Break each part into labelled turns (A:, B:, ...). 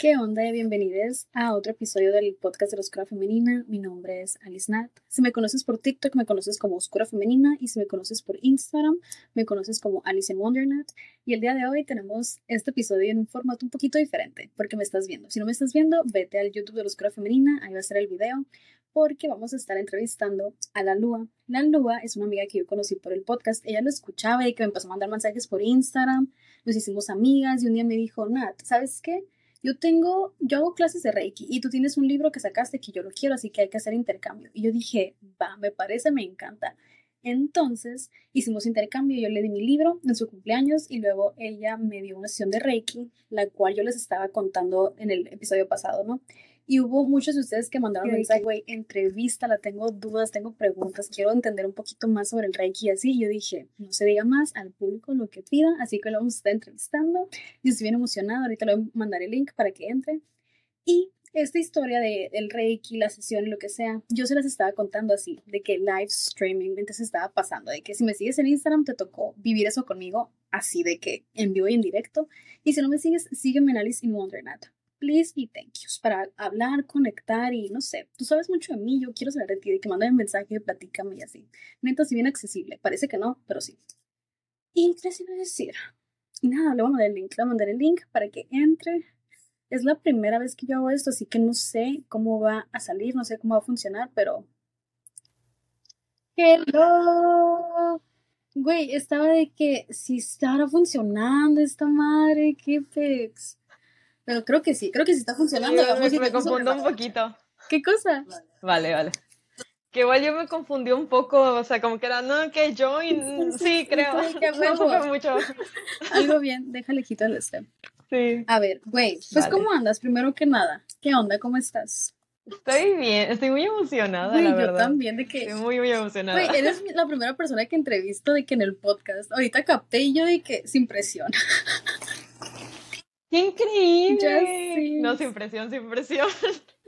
A: ¿Qué onda? Bienvenidos a otro episodio del podcast de la Oscura Femenina. Mi nombre es Alice Nat. Si me conoces por TikTok, me conoces como Oscura Femenina. Y si me conoces por Instagram, me conoces como Alice in Wondernat. Y el día de hoy tenemos este episodio en un formato un poquito diferente, porque me estás viendo. Si no me estás viendo, vete al YouTube de la Oscura Femenina, ahí va a estar el video, porque vamos a estar entrevistando a la Lua. La Lua es una amiga que yo conocí por el podcast. Ella lo escuchaba y que me empezó a mandar mensajes por Instagram. Nos hicimos amigas y un día me dijo, Nat, ¿sabes qué? Yo tengo, yo hago clases de Reiki y tú tienes un libro que sacaste que yo lo quiero, así que hay que hacer intercambio. Y yo dije, va, me parece, me encanta. Entonces hicimos intercambio, yo le di mi libro en su cumpleaños y luego ella me dio una sesión de Reiki, la cual yo les estaba contando en el episodio pasado, ¿no? Y hubo muchos de ustedes que mandaron mensaje, güey, entrevista, la tengo dudas, tengo preguntas, quiero entender un poquito más sobre el Reiki y así. Y yo dije, no se diga más al público lo que pida, así que lo vamos a estar entrevistando. Y estoy bien emocionada, ahorita le voy a mandar el link para que entre. Y esta historia de, del Reiki, la sesión y lo que sea, yo se las estaba contando así, de que live streaming, entonces estaba pasando, de que si me sigues en Instagram te tocó vivir eso conmigo, así de que en vivo y en directo. Y si no me sigues, sígueme en Alice in Wondernat please y thank yous para hablar, conectar y no sé, tú sabes mucho de mí, yo quiero saber de ti, de que manden mensaje, platícame y así. Neta, si bien accesible, parece que no, pero sí. Y qué les iba a decir. Y nada, le voy a mandar el link, le voy a mandar el link para que entre. Es la primera vez que yo hago esto, así que no sé cómo va a salir, no sé cómo va a funcionar, pero... Hello. Güey, estaba de que si estaba funcionando esta madre, qué pex. Pero creo que sí, creo que sí está funcionando.
B: me, me confundo un poquito.
A: ¿Qué cosa?
B: Vale, vale. Que igual yo me confundí un poco, o sea, como que era, no, que join, sí, creo. no supe mucho.
A: Algo bien, déjale quitar el step.
B: Sí.
A: A ver, güey, pues ¿cómo andas? Primero que nada, ¿qué onda? ¿Cómo estás?
B: Estoy bien, estoy muy emocionada, la verdad.
A: Yo también, de que...
B: Estoy muy, muy emocionada.
A: Güey, eres la primera persona que entrevisto de que en el podcast, ahorita capté y yo de que sin presión.
B: ¡Qué increíble! No, sin presión, sin presión.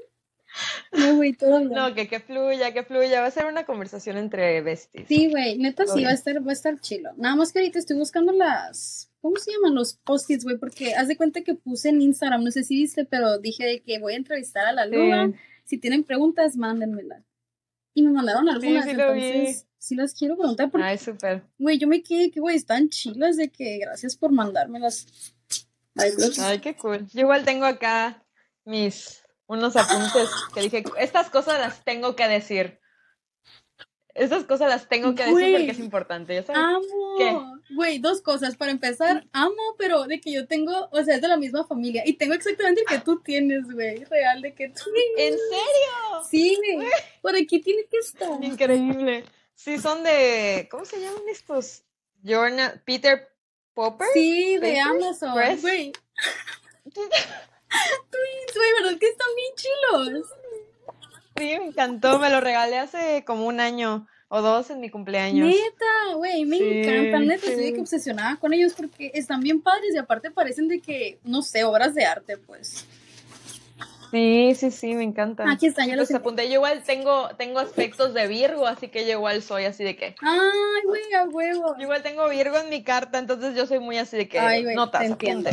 A: No, güey, todo
B: No, que, que fluya, que fluya. Va a ser una conversación entre besties.
A: Sí, güey, neta sí, va a estar, va a estar chilo. Nada más que ahorita estoy buscando las. ¿Cómo se llaman los post-its, güey? Porque haz de cuenta que puse en Instagram, no sé si viste, pero dije que voy a entrevistar a la luna. Si tienen preguntas, mándenmelas. Y me mandaron algunas, sí, sí entonces sí las quiero preguntar. Porque,
B: Ay, súper.
A: Güey, yo me quedé que, güey, están chilas de que gracias por mandármelas.
B: Ay, qué cool. Yo igual tengo acá mis unos apuntes que dije, estas cosas las tengo que decir. Estas cosas las tengo que decir porque es importante, ¿ya sabes?
A: Amo. Güey, dos cosas. Para empezar, amo, pero de que yo tengo, o sea, es de la misma familia. Y tengo exactamente el que tú tienes, güey. Real, de que tú.
B: ¿En serio?
A: Sí, Por aquí tiene que estar.
B: Increíble. Sí, son de. ¿Cómo se llaman estos? Journal, Peter Popper.
A: Sí, de Amazon. Güey. Twins, güey, ¿verdad que están bien chilos?
B: Sí, me encantó. Me lo regalé hace como un año o dos en mi cumpleaños.
A: Neta, güey, me encantan. Neta, estoy que obsesionada con ellos porque están bien padres y aparte parecen de que, no sé, obras de arte, pues.
B: Sí, sí, sí, me encanta.
A: Aquí están, ya los
B: apunté. Yo igual tengo, tengo aspectos de Virgo, así que yo igual soy así de que.
A: Ay, güey, a huevo.
B: Yo igual tengo Virgo en mi carta, entonces yo soy muy así de que
A: Ay,
B: notas,
A: te entiendo.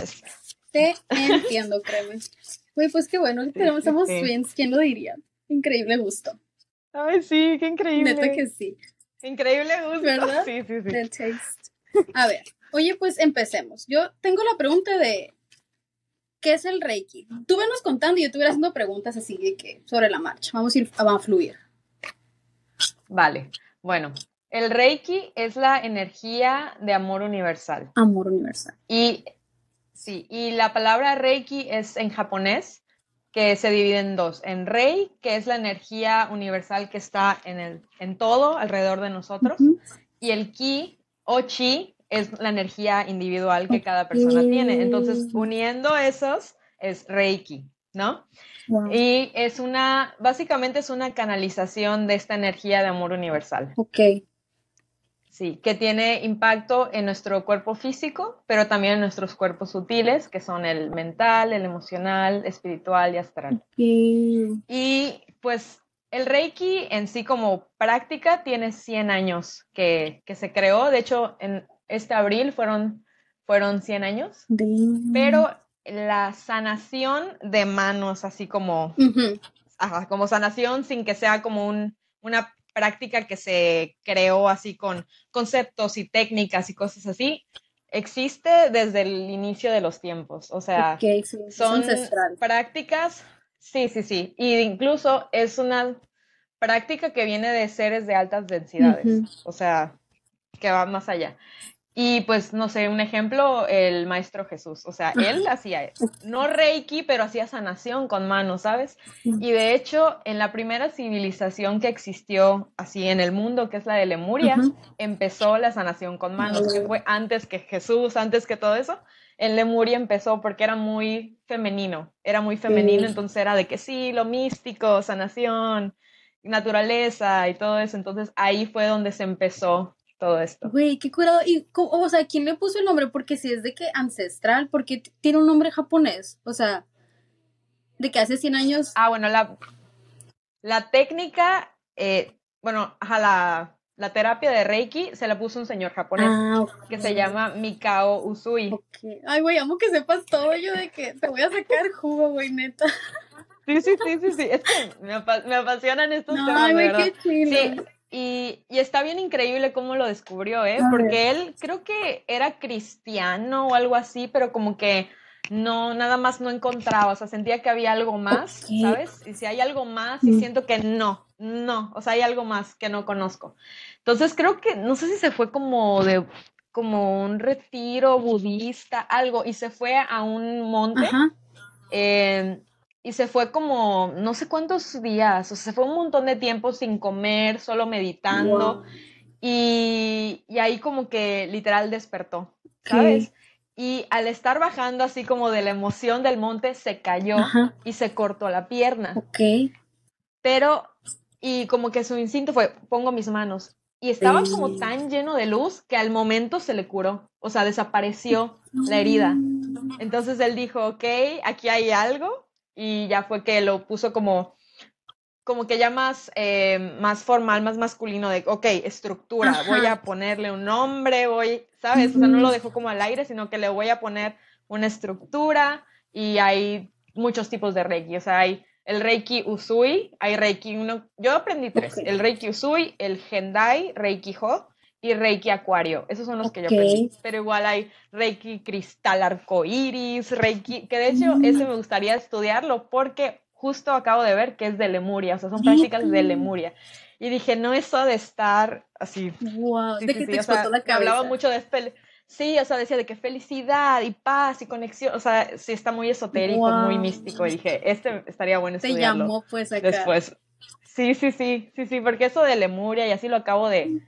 A: Te entiendo, créeme. Güey, pues qué bueno, tenemos, somos twins, ¿quién lo diría? Increíble gusto.
B: Ay, sí, qué increíble.
A: Neta que sí.
B: Increíble gusto.
A: ¿Verdad?
B: Sí, sí, sí.
A: The taste. A ver, oye, pues empecemos. Yo tengo la pregunta de ¿qué es el Reiki? Tú venos contando y yo te voy haciendo preguntas así de que sobre la marcha. Vamos a ir a fluir.
B: Vale. Bueno, el Reiki es la energía de amor universal.
A: Amor universal.
B: Y sí, y la palabra Reiki es en japonés que se divide en dos, en Rei, que es la energía universal que está en el en todo alrededor de nosotros, y el Ki o Chi, es la energía individual que cada persona tiene. Entonces, uniendo esos es Reiki, ¿no? Y es una, básicamente es una canalización de esta energía de amor universal.
A: Ok.
B: Sí, que tiene impacto en nuestro cuerpo físico, pero también en nuestros cuerpos sutiles, que son el mental, el emocional, espiritual y astral. Y pues el Reiki en sí como práctica tiene 100 años que, que se creó. De hecho, en, este abril fueron, fueron 100 años, pero la sanación de manos, así como, como sanación sin que sea como un, una práctica que se creó así con conceptos y técnicas y cosas así, existe desde el inicio de los tiempos. O sea, son prácticas, sí, sí, sí. Y incluso es una práctica que viene de seres de altas densidades. O sea, que va más allá. Y pues, no sé, un ejemplo, el Maestro Jesús. O sea, él hacía, no Reiki, pero hacía sanación con manos, ¿sabes? Y de hecho, en la primera civilización que existió así en el mundo, que es la de Lemuria, empezó la sanación con manos, que fue antes que Jesús, antes que todo eso. En Lemuria empezó porque era muy femenino, era muy femenino, entonces era de que sí, lo místico, sanación, naturaleza y todo eso. Entonces ahí fue donde se empezó todo esto.
A: Güey, qué curado. Y, o sea, ¿quién le puso el nombre? Porque si es de que ancestral, porque tiene un nombre japonés. O sea, de que hace 100 años.
B: Ah, bueno, la, la técnica, eh, bueno, a la, la, terapia de Reiki se la puso un señor japonés ah, que se llama Mikao Usui.
A: Ay, güey, amo que sepas todo yo de que te voy a sacar jugo, güey, neta.
B: Sí, sí, sí, sí, sí. Es que me, apasionan estos temas, ay, güey, qué chido. Y, está bien increíble cómo lo descubrió, ¿eh? Porque él creo que era cristiano o algo así, pero como que no, nada más no encontraba, o sea, sentía que había algo más, ¿sabes? Y si hay algo más, y mm. siento que no, no, o sea, hay algo más que no conozco. Entonces creo que, no sé si se fue como de, como un retiro budista, algo, y se fue a un monte. Eh, y se fue como no sé cuántos días, o sea, se fue un montón de tiempo sin comer, solo meditando. Y, ahí como que literal despertó, ¿sabes? Y al estar bajando así como de la emoción del monte, se cayó y se cortó la pierna.
A: Ok.
B: Pero, y como que su instinto fue, pongo mis manos. Y estaba como tan lleno de luz que al momento se le curó, o sea, desapareció la herida. Entonces él dijo, ok, aquí hay algo, y ya fue que lo puso como, como que ya más, eh, más formal, más masculino de, ok, estructura, voy a ponerle un nombre, voy, ¿sabes? O sea, no lo dejó como al aire, sino que le voy a poner una estructura y hay muchos tipos de Reiki, o sea, hay el Reiki Usui, hay Reiki uno, yo aprendí tres, el Reiki Usui, el Gendai, Reiki Ho y Reiki Acuario. Esos son los que yo aprendí. Pero igual hay Reiki Cristal Arcoiris, Reiki, que de hecho ese me gustaría estudiarlo porque justo acabo de ver que es de Lemuria, o sea, son prácticas de Lemuria. Y dije, no eso de estar así.
A: Wow, de que te explotó la cabeza.
B: Hablaba mucho de Sí, o sea, decía de que felicidad y paz y conexión, o sea, sí está muy esotérico, muy místico. Y dije, este estaría bueno estudiarlo. Te llamó pues acá. Después. Sí, sí, sí, sí, sí, porque eso de Lemuria y así lo acabo de,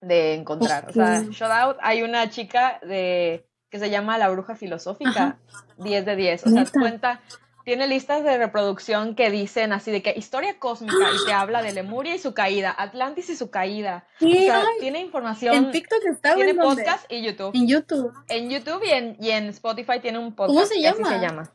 B: de encontrar. O sea, shout out, hay una chica de que se llama La Bruja Filosófica, 10 de 10. O sea, cuenta, tiene listas de reproducción que dicen así de que historia cósmica y te habla de Lemuria y su caída, Atlantis y su caída. o sea, tiene información.
A: En TikTok está
B: Tiene podcast y YouTube.
A: En YouTube.
B: En YouTube y en, y en Spotify tiene un podcast. ¿Cómo se llama? se llama.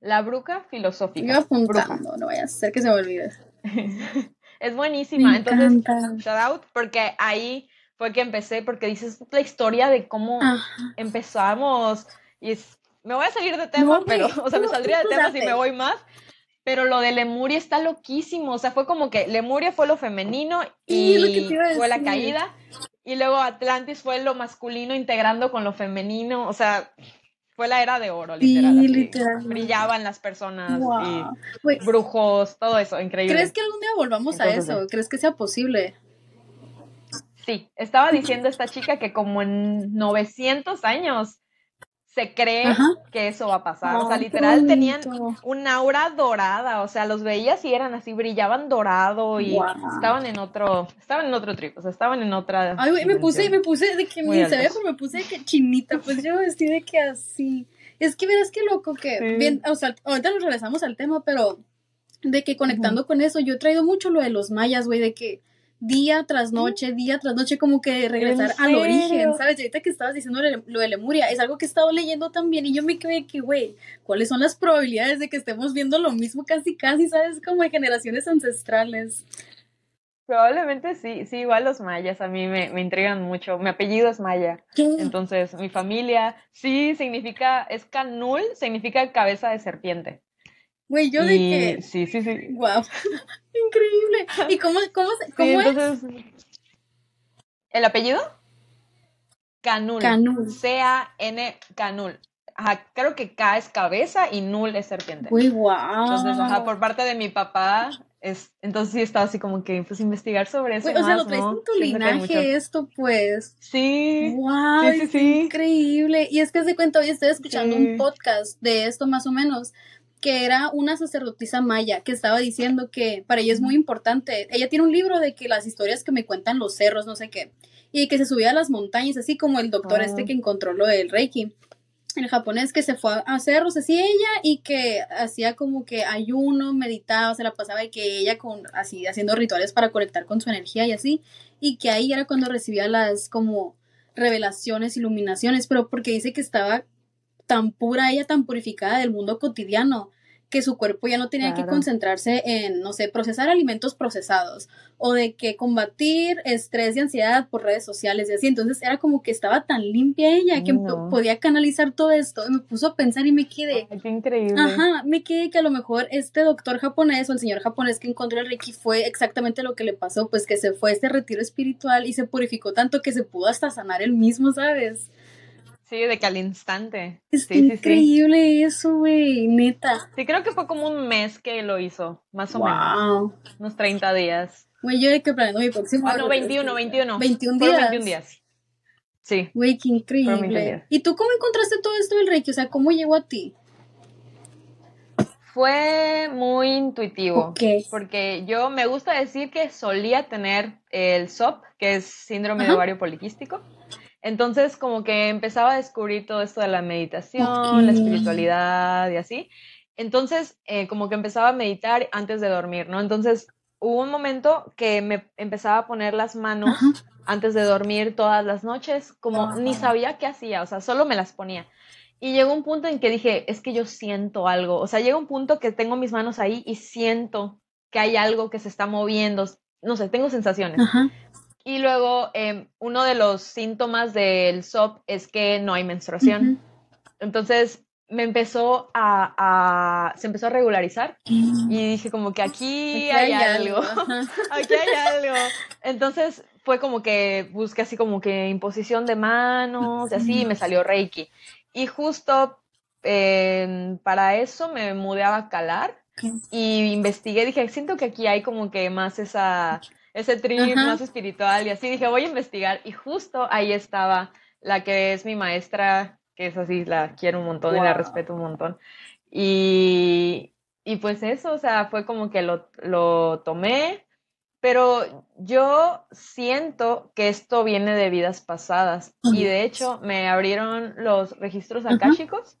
B: La Bruja Filosófica.
A: Yo apuntando, no vaya a ser que se me olvide.
B: Es buenísima. Entonces, shout out, porque ahí fue que empecé, porque dices la historia de cómo empezamos. Y me voy a salir de tema, pero, o sea, me saldría de tema si me voy más. Pero lo de Lemuria está loquísimo. O sea, fue como que Lemuria fue lo femenino y fue la caída. Y luego Atlantis fue lo masculino integrando con lo femenino. O sea, fue la era de oro, literal. Brillaban las personas y brujos, todo eso, increíble.
A: ¿Crees que algún día volvamos a eso? ¿Crees que sea posible?
B: Sí, estaba diciendo esta chica que como en 900 años se cree que eso va a pasar. o sea, literal tenían un aura dorada, o sea, los veías y eran así, brillaban dorado y estaban en otro, estaban en otro trip, o sea, estaban en otra.
A: Ay, güey, me puse, me puse de que ni sabía, pero me puse de que chinita, pues yo estoy de que así. Es que verás qué loco que, bien, o sea, ahorita nos regresamos al tema, pero de que conectando con eso, yo he traído mucho lo de los mayas, güey, de que día tras noche, día tras noche, como que regresar al origen, ¿sabes? Y ahorita que estabas diciendo lo de Lemuria, es algo que he estado leyendo también y yo me quedé que, güey, ¿cuáles son las probabilidades de que estemos viendo lo mismo casi, casi, ¿sabes? Como de generaciones ancestrales.
B: Probablemente sí, sí, igual los mayas a mí me, me intrigan mucho. Mi apellido es maya. Entonces, mi familia sí significa, es canul, significa cabeza de serpiente.
A: Güey, yo de que.
B: Sí, sí, sí.
A: Wow. Increíble. ¿Y cómo, cómo, cómo
B: entonces, ¿El apellido? Canul.
A: Canul.
B: C-A-N, Canul. Ajá, creo que K es cabeza y Nul es serpiente.
A: Uy, wow.
B: Entonces, ajá, por parte de mi papá, es, entonces sí estaba así como que, pues, investigar sobre eso.
A: o sea, lo traes en tu linaje esto, pues.
B: Sí.
A: Wow, sí, sí, increíble. Y es que se cuenta, hoy estoy escuchando un podcast de esto más o menos, que era una sacerdotisa maya que estaba diciendo que para ella es muy importante. Ella tiene un libro de que las historias que me cuentan los cerros, no sé qué, y que se subía a las montañas, así como el doctor este que encontró lo del Reiki. El japonés que se fue a cerros, así ella, y que hacía como que ayuno, meditaba, se la pasaba y que ella con, así, haciendo rituales para conectar con su energía y así, y que ahí era cuando recibía las como revelaciones, iluminaciones, pero porque dice que estaba tan pura ella, tan purificada del mundo cotidiano, que su cuerpo ya no tenía que concentrarse en, no sé, procesar alimentos procesados o de que combatir estrés y ansiedad por redes sociales y así. Entonces era como que estaba tan limpia ella que podía canalizar todo esto. Y me puso a pensar y me quedé.
B: qué increíble.
A: Ajá, me quedé que a lo mejor este doctor japonés o el señor japonés que encontró el Reiki fue exactamente lo que le pasó, pues que se fue a este retiro espiritual y se purificó tanto que se pudo hasta sanar él mismo, ¿sabes?
B: Sí, de que al instante.
A: Es increíble eso, güey, neta.
B: Sí, creo que fue como un mes que lo hizo, más o menos. Unos 30 días.
A: Güey, yo de que planeando mi próximo.
B: Ah, no, 21, 21.
A: 21 días.
B: 21 días. Sí.
A: Güey, qué increíble. ¿Y tú cómo encontraste todo esto del Reiki? O sea, ¿cómo llegó a ti?
B: Fue muy intuitivo.
A: Ok.
B: Porque yo me gusta decir que solía tener el SOP, que es síndrome de ovario poliquístico. Entonces, como que empezaba a descubrir todo esto de la meditación, la espiritualidad y así. Entonces, eh, como que empezaba a meditar antes de dormir, ¿no? Entonces, hubo un momento que me empezaba a poner las manos antes de dormir todas las noches, como ni sabía qué hacía, o sea, solo me las ponía. Y llegó un punto en que dije, es que yo siento algo, o sea, llega un punto que tengo mis manos ahí y siento que hay algo que se está moviendo, no sé, tengo sensaciones. Y luego, em, uno de los síntomas del SOP es que no hay menstruación. Entonces, me empezó a, se empezó a regularizar y dije como que aquí, hay, algo, aquí hay algo. Entonces fue como que busqué así como que imposición de manos y así y me salió Reiki. Y justo em, para eso me mudé a Bacalar y investigué, dije, siento que aquí hay como que más esa ese trip más espiritual y así dije, voy a investigar y justo ahí estaba la que es mi maestra, que es así, la quiero un montón y la respeto un montón. Y, y pues eso, o sea, fue como que lo, lo tomé, pero yo siento que esto viene de vidas pasadas y de hecho me abrieron los registros akáshicos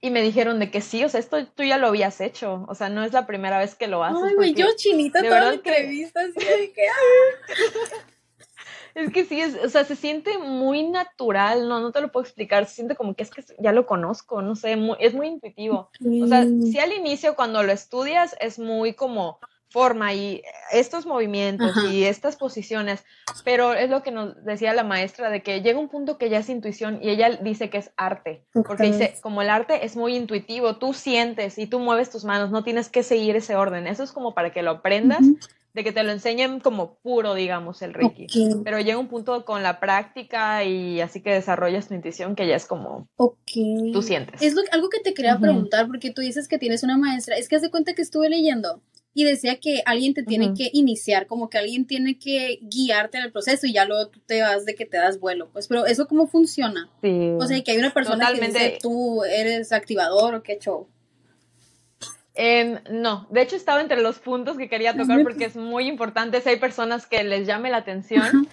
B: y me dijeron de que sí, o sea, esto tú ya lo habías hecho, o sea, no es la primera vez que lo haces.
A: Ay, güey, yo chinita toda la entrevista, así de que...
B: ¡ah! Es que sí, es, o sea, se siente muy natural, no, no te lo puedo explicar, se siente como que es que ya lo conozco, no sé, es muy intuitivo. O sea, sí al inicio cuando lo estudias es muy como, forma y estos movimientos y estas posiciones, pero es lo que nos decía la maestra de que llega un punto que ya es intuición y ella dice que es arte, porque dice, como el arte es muy intuitivo, tú sientes y tú mueves tus manos, no tienes que seguir ese orden, eso es como para que lo aprendas, de que te lo enseñen como puro, digamos, el Reiki, pero llega un punto con la práctica y así que desarrollas tu intuición que ya es como tú sientes.
A: Es algo que te quería preguntar, porque tú dices que tienes una maestra, es que hace cuenta que estuve leyendo y decía que alguien te tiene que iniciar, como que alguien tiene que guiarte en el proceso y ya luego tú te vas de que te das vuelo. Pues, pero ¿eso cómo funciona?
B: Sí.
A: O sea, que hay una persona que dice tú eres activador o qué show.
B: Em, no, de hecho estaba entre los puntos que quería tocar porque es muy importante si hay personas que les llame la atención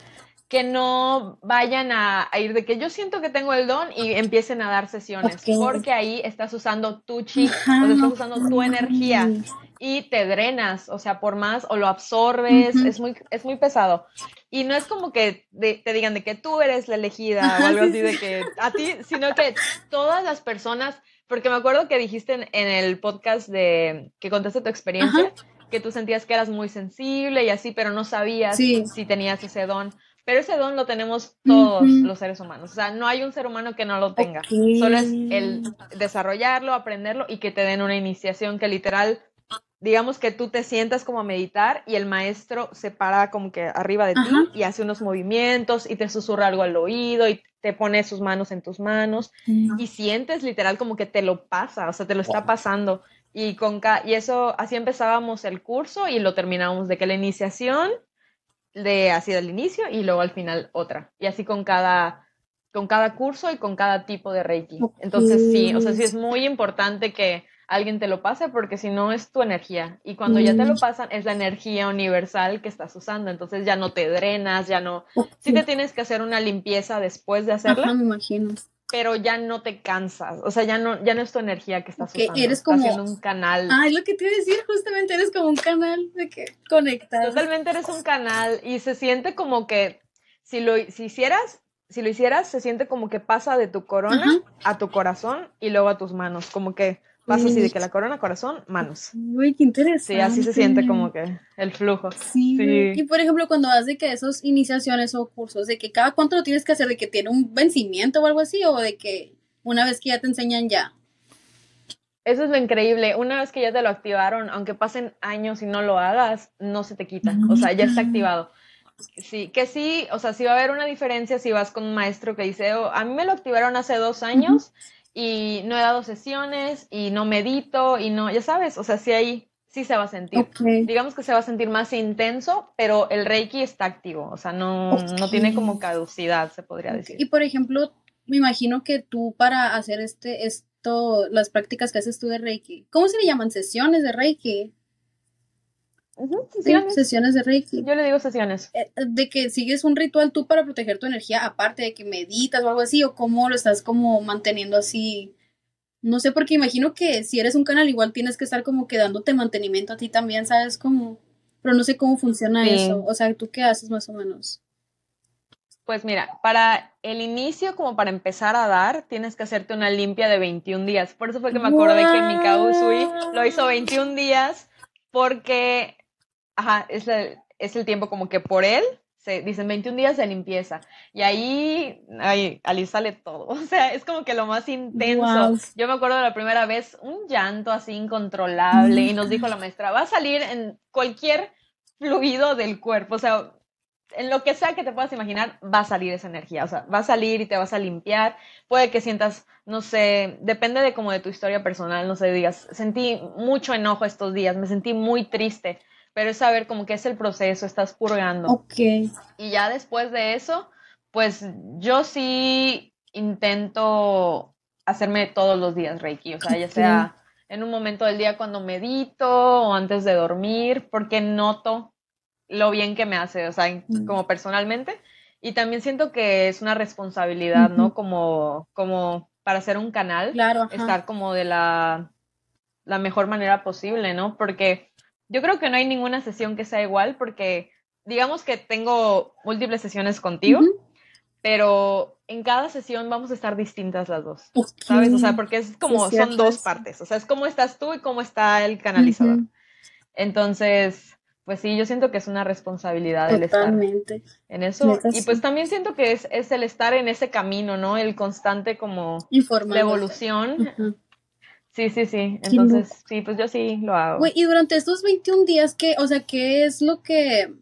B: que no vayan a, ir de que yo siento que tengo el don y empiecen a dar sesiones, porque ahí estás usando tu chi, o estás usando tu energía y te drenas, o sea, por más, o lo absorbes, es, muy, es muy pesado. Y no es como que te digan de que tú eres la elegida o algo así de que a ti, sino que todas las personas, porque me acuerdo que dijiste en, el podcast de que contaste tu experiencia, que tú sentías que eras muy sensible y así, pero no sabías si tenías ese don. Pero ese don lo tenemos todos los seres humanos. O sea, no hay un ser humano que no lo tenga. Solo es el desarrollarlo, aprenderlo y que te den una iniciación que literal, digamos que tú te sientas como a meditar y el maestro se para como que arriba de ti y hace unos movimientos y te susurra algo al oído y te pone sus manos en tus manos y sientes literal como que te lo pasa, o sea, te lo está pasando. Y, con y eso, así empezábamos el curso y lo terminábamos de que la iniciación de así del inicio y luego al final otra. Y así con cada, con cada curso y con cada tipo de Reiki. Entonces sí, o sea, sí es muy importante que alguien te lo pase porque si no es tu energía. Y cuando ya te lo mm. pasan es la energía universal que estás usando. Entonces ya no te drenas, ya no... Sí te tienes que hacer una limpieza después de hacerla.
A: me imagino
B: pero ya no te cansas, o sea, ya no, ya no es tu energía que estás usando. Eres como haciendo un canal.
A: Ah, es lo que te iba a decir, justamente eres como un canal de que conectas.
B: Totalmente eres un canal y se siente como que si lo si hicieras, si lo hicieras, se siente como que pasa de tu corona a tu corazón y luego a tus manos, como que Pasa así de que la corona, corazón, manos.
A: Uy, qué interesante.
B: Sí, así se siente como que el flujo.
A: Sí. Y por ejemplo, cuando haces de que esos iniciaciones o cursos, de que cada cuánto lo tienes que hacer, de que tiene un vencimiento o algo así, o de que una vez que ya te enseñan ya.
B: Eso es lo increíble. Una vez que ya te lo activaron, aunque pasen años y no lo hagas, no se te quita. o sea, ya está activado. Sí, que sí, o sea, sí va a haber una diferencia si vas con un maestro que dice, oh, a mí me lo activaron hace dos años y no he dado sesiones y no medito y no, ya sabes, o sea, sí ahí sí se va a sentir. Digamos que se va a sentir más intenso, pero el Reiki está activo, o sea, no, no tiene como caducidad, se podría decir.
A: Y por ejemplo, me imagino que tú para hacer este, esto, las prácticas que haces tú de Reiki, ¿cómo se le llaman? ¿Sesiones de Reiki? Sesiones. de Reiki.
B: Yo le digo sesiones.
A: Eh, de que sigues un ritual tú para proteger tu energía, aparte de que meditas o algo así, o cómo lo estás como manteniendo así. No sé, porque imagino que si eres un canal, igual tienes que estar como que dándote mantenimiento a ti también, ¿sabes cómo? Pero no sé cómo funciona eso. O sea, ¿tú qué haces más o menos?
B: Pues mira, para el inicio, como para empezar a dar, tienes que hacerte una limpia de 21 días. Por eso fue que me acordé que Mikao Usui lo hizo 21 días, porque ajá, es, es el tiempo como que por él se dicen 21 días de limpieza. Y ahí, ahí, ahí sale todo. O sea, es como que lo más intenso. Yo me acuerdo de la primera vez, un llanto así incontrolable. Y nos dijo la maestra, va a salir en cualquier fluido del cuerpo. O sea, en lo que sea que te puedas imaginar, va a salir esa energía. O sea, va a salir y te vas a limpiar. Puede que sientas, no sé, depende de como de tu historia personal, no sé, digas, sentí mucho enojo estos días, me sentí muy triste pero es saber como que es el proceso, estás purgando.
A: Ok.
B: Y ya después de eso, pues yo sí intento hacerme todos los días Reiki, o sea, ya sea en un momento del día cuando medito o antes de dormir, porque noto lo bien que me hace, o sea, mm. como personalmente. Y también siento que es una responsabilidad, ¿no? Como, como para hacer un canal,
A: claro,
B: estar como de la, la mejor manera posible, ¿no? Porque yo creo que no hay ninguna sesión que sea igual porque digamos que tengo múltiples sesiones contigo, pero en cada sesión vamos a estar distintas las dos, ¿sabes? O sea, porque es como, son dos partes, o sea, es cómo estás tú y cómo está el canalizador. Entonces, pues sí, yo siento que es una responsabilidad el estar en eso. Y pues también siento que es, es, el estar en ese camino, ¿no? El constante como la evolución. Sí, sí, sí. Entonces, sí, pues yo sí lo hago.
A: y durante estos 21 días, ¿qué, o sea, qué es lo que,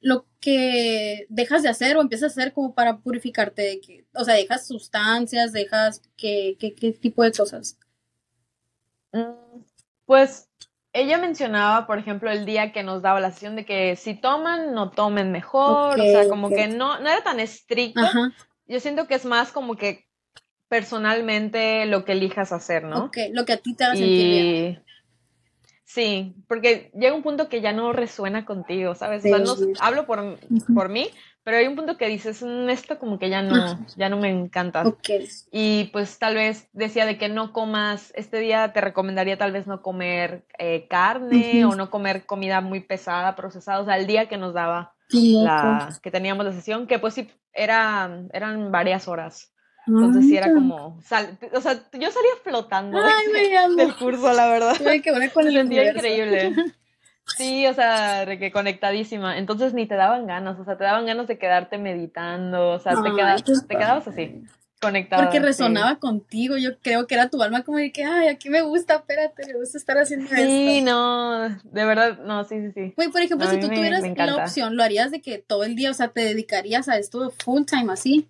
A: lo que dejas de hacer o empiezas a hacer como para purificarte? o sea, dejas sustancias, dejas, ¿qué, qué, qué tipo de cosas?
B: Mm, pues ella mencionaba, por ejemplo, el día que nos daba la sesión de que si toman, no tomen mejor, o sea, como que no, no era tan estricto. Yo siento que es más como que personalmente lo que elijas hacer, ¿no?
A: Ok, lo que a ti te haga sentir bien.
B: Sí, porque llega un punto que ya no resuena contigo, ¿sabes? o sea, no, hablo por, por mí, pero hay un punto que dices, mm, esto como que ya no, ya no me encanta.
A: Okay.
B: Y pues tal vez decía de que no comas, este día te recomendaría tal vez no comer eh, carne o no comer comida muy pesada, procesada, o sea, el día que nos daba la, que teníamos la sesión, que pues sí, era, eran varias horas. Entonces sí era como, o sea, yo salía flotando del curso, la verdad.
A: Ay, qué bueno con el
B: sentía increíble. Sí, o sea, de que conectadísima. Entonces ni te daban ganas, o sea, te daban ganas de quedarte meditando, o sea, te, quedabas, te quedabas así, conectada.
A: Porque resonaba contigo, yo creo que era tu alma como de que, ay, aquí me gusta, espérate, me gusta estar haciendo esto.
B: Sí, no, de verdad, no, sí, sí, sí.
A: Güey, por ejemplo, si tú
B: me-
A: tuvieras
B: me
A: la opción, ¿lo harías de que todo el día, o sea, te dedicarías a esto full time así?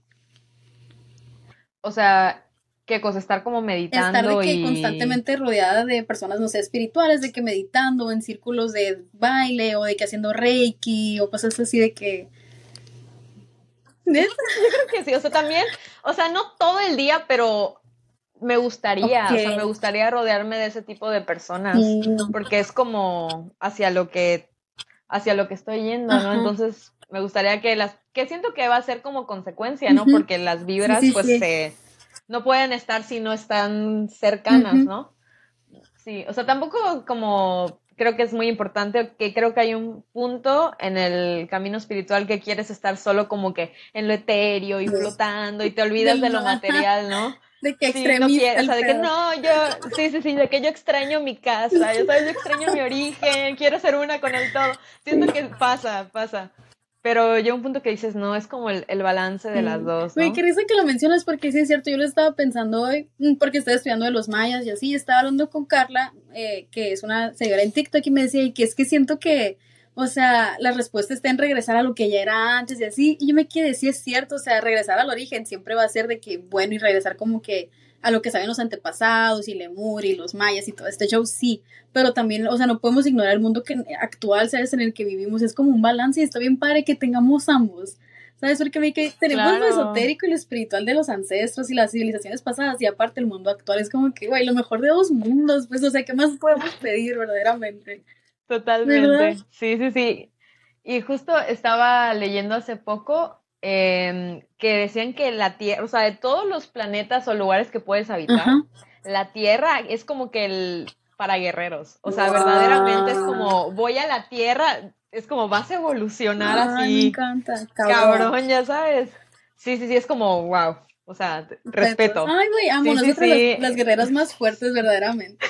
B: O sea, qué cosa, estar como meditando
A: Estar de que
B: y...
A: constantemente rodeada de personas, no sé, espirituales, de que meditando en círculos de baile o de que haciendo reiki o cosas así de que... ¿Neta?
B: Creo que sí, o sea, también, o sea, no todo el día, pero me gustaría, o sea, me gustaría rodearme de ese tipo de personas,
A: Mm.
B: porque es como hacia lo que, hacia lo que estoy yendo, ¿no?
A: Ajá.
B: Entonces, me gustaría que las, que siento que va a ser como consecuencia, ¿no?
A: Ujú.
B: Porque las vibras,
A: Sí, sí,
B: pues,
A: sí.
B: se, no pueden estar si no están cercanas,
A: Ujú.
B: ¿no? Sí, o sea, tampoco como creo que es muy importante, que creo que hay un punto en el camino espiritual que quieres estar solo como que en lo etéreo y flotando y te olvidas
A: Del
B: de lo material, ¿no?
A: De que
B: Sí, no quiero, o sea, de que no, yo, sí, sí, sí, de que yo extraño mi casa, yo sabes, yo extraño mi origen, quiero ser una con el todo. Siento que pasa, pasa. Pero llega un punto que dices, no, es como el, el balance de las
A: Mm.
B: dos,
A: Güey,
B: ¿no?
A: qué risa que lo mencionas porque sí es cierto, yo lo estaba pensando hoy, mm, porque estoy estudiando de los mayas y así, estaba hablando con Carla, eh, que es una seguidora en TikTok y me decía, y que es que siento que, o sea, la respuesta está en regresar a lo que ya era antes y así, y yo me quedé, sí es cierto, o sea, regresar al origen siempre va a ser de que, bueno, y regresar como que a lo que saben los antepasados y Lemur y los mayas y todo este show, sí, pero también, o sea, no podemos ignorar el mundo que, actual, ¿sabes? En el que vivimos, es como un balance y está bien padre que tengamos ambos. ¿Sabes? Porque me que tenemos lo
B: Claro.
A: esotérico y lo espiritual de los ancestros y las civilizaciones pasadas y aparte el mundo actual es como que, güey, lo mejor de dos mundos, pues, o sea, ¿qué más podemos pedir verdaderamente?
B: Totalmente.
A: ¿Verdad?
B: Sí, sí, sí. Y justo estaba leyendo hace poco em, que decían que la Tierra, o sea, de todos los planetas o lugares que puedes habitar, la Tierra es como que el para guerreros. O sea,
A: Wow.
B: verdaderamente es como voy a la Tierra, es como vas a evolucionar
A: me
B: así,
A: encanta.
B: cabrón, ya sabes. Sí, sí, sí, es como wow. O sea, te- respeto.
A: Ay, güey, amo,
B: Sí, sí,
A: nosotros
B: sí.
A: Las, las guerreras más fuertes, verdaderamente.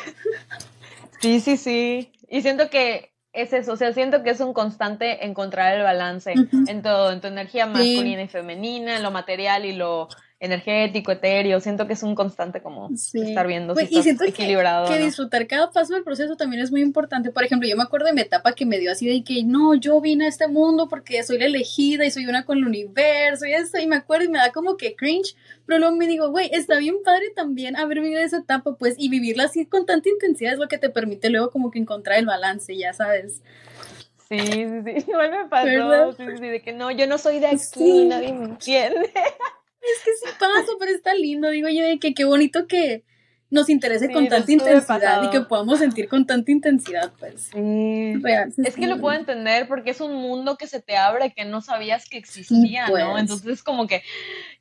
B: Sí, sí, sí. Y siento que es eso, o sea, siento que es un constante encontrar el balance en todo, en tu energía masculina y femenina, en lo material y lo energético, etéreo. Siento que es un constante como
A: Sí.
B: estar viendo
A: Güey,
B: si
A: y siento que-
B: equilibrado.
A: que
B: o no.
A: disfrutar cada paso del proceso también es muy importante. Por ejemplo, yo me acuerdo de mi etapa que me dio así de que no, yo vine a este mundo porque soy la elegida y soy una con el universo y eso, y me acuerdo y me da como que cringe, pero luego me digo, güey, está bien padre también haber vivido esa etapa, pues, y vivirla así con tanta intensidad es lo que te permite luego como que encontrar el balance, ya sabes.
B: Sí, sí, sí. Igual me pasó. Sí, sí, de que no, yo no soy de aquí,
A: Sí.
B: nadie me entiende.
A: Es que sí pasa, pero está lindo, digo yo, de que qué bonito que nos interese
B: Sí,
A: con tanta intensidad y que podamos sentir con tanta intensidad, pues.
B: Sí.
A: Real.
B: Es que lo puedo entender porque es un mundo que se te abre que no sabías que existía,
A: pues.
B: ¿no? Entonces es como que,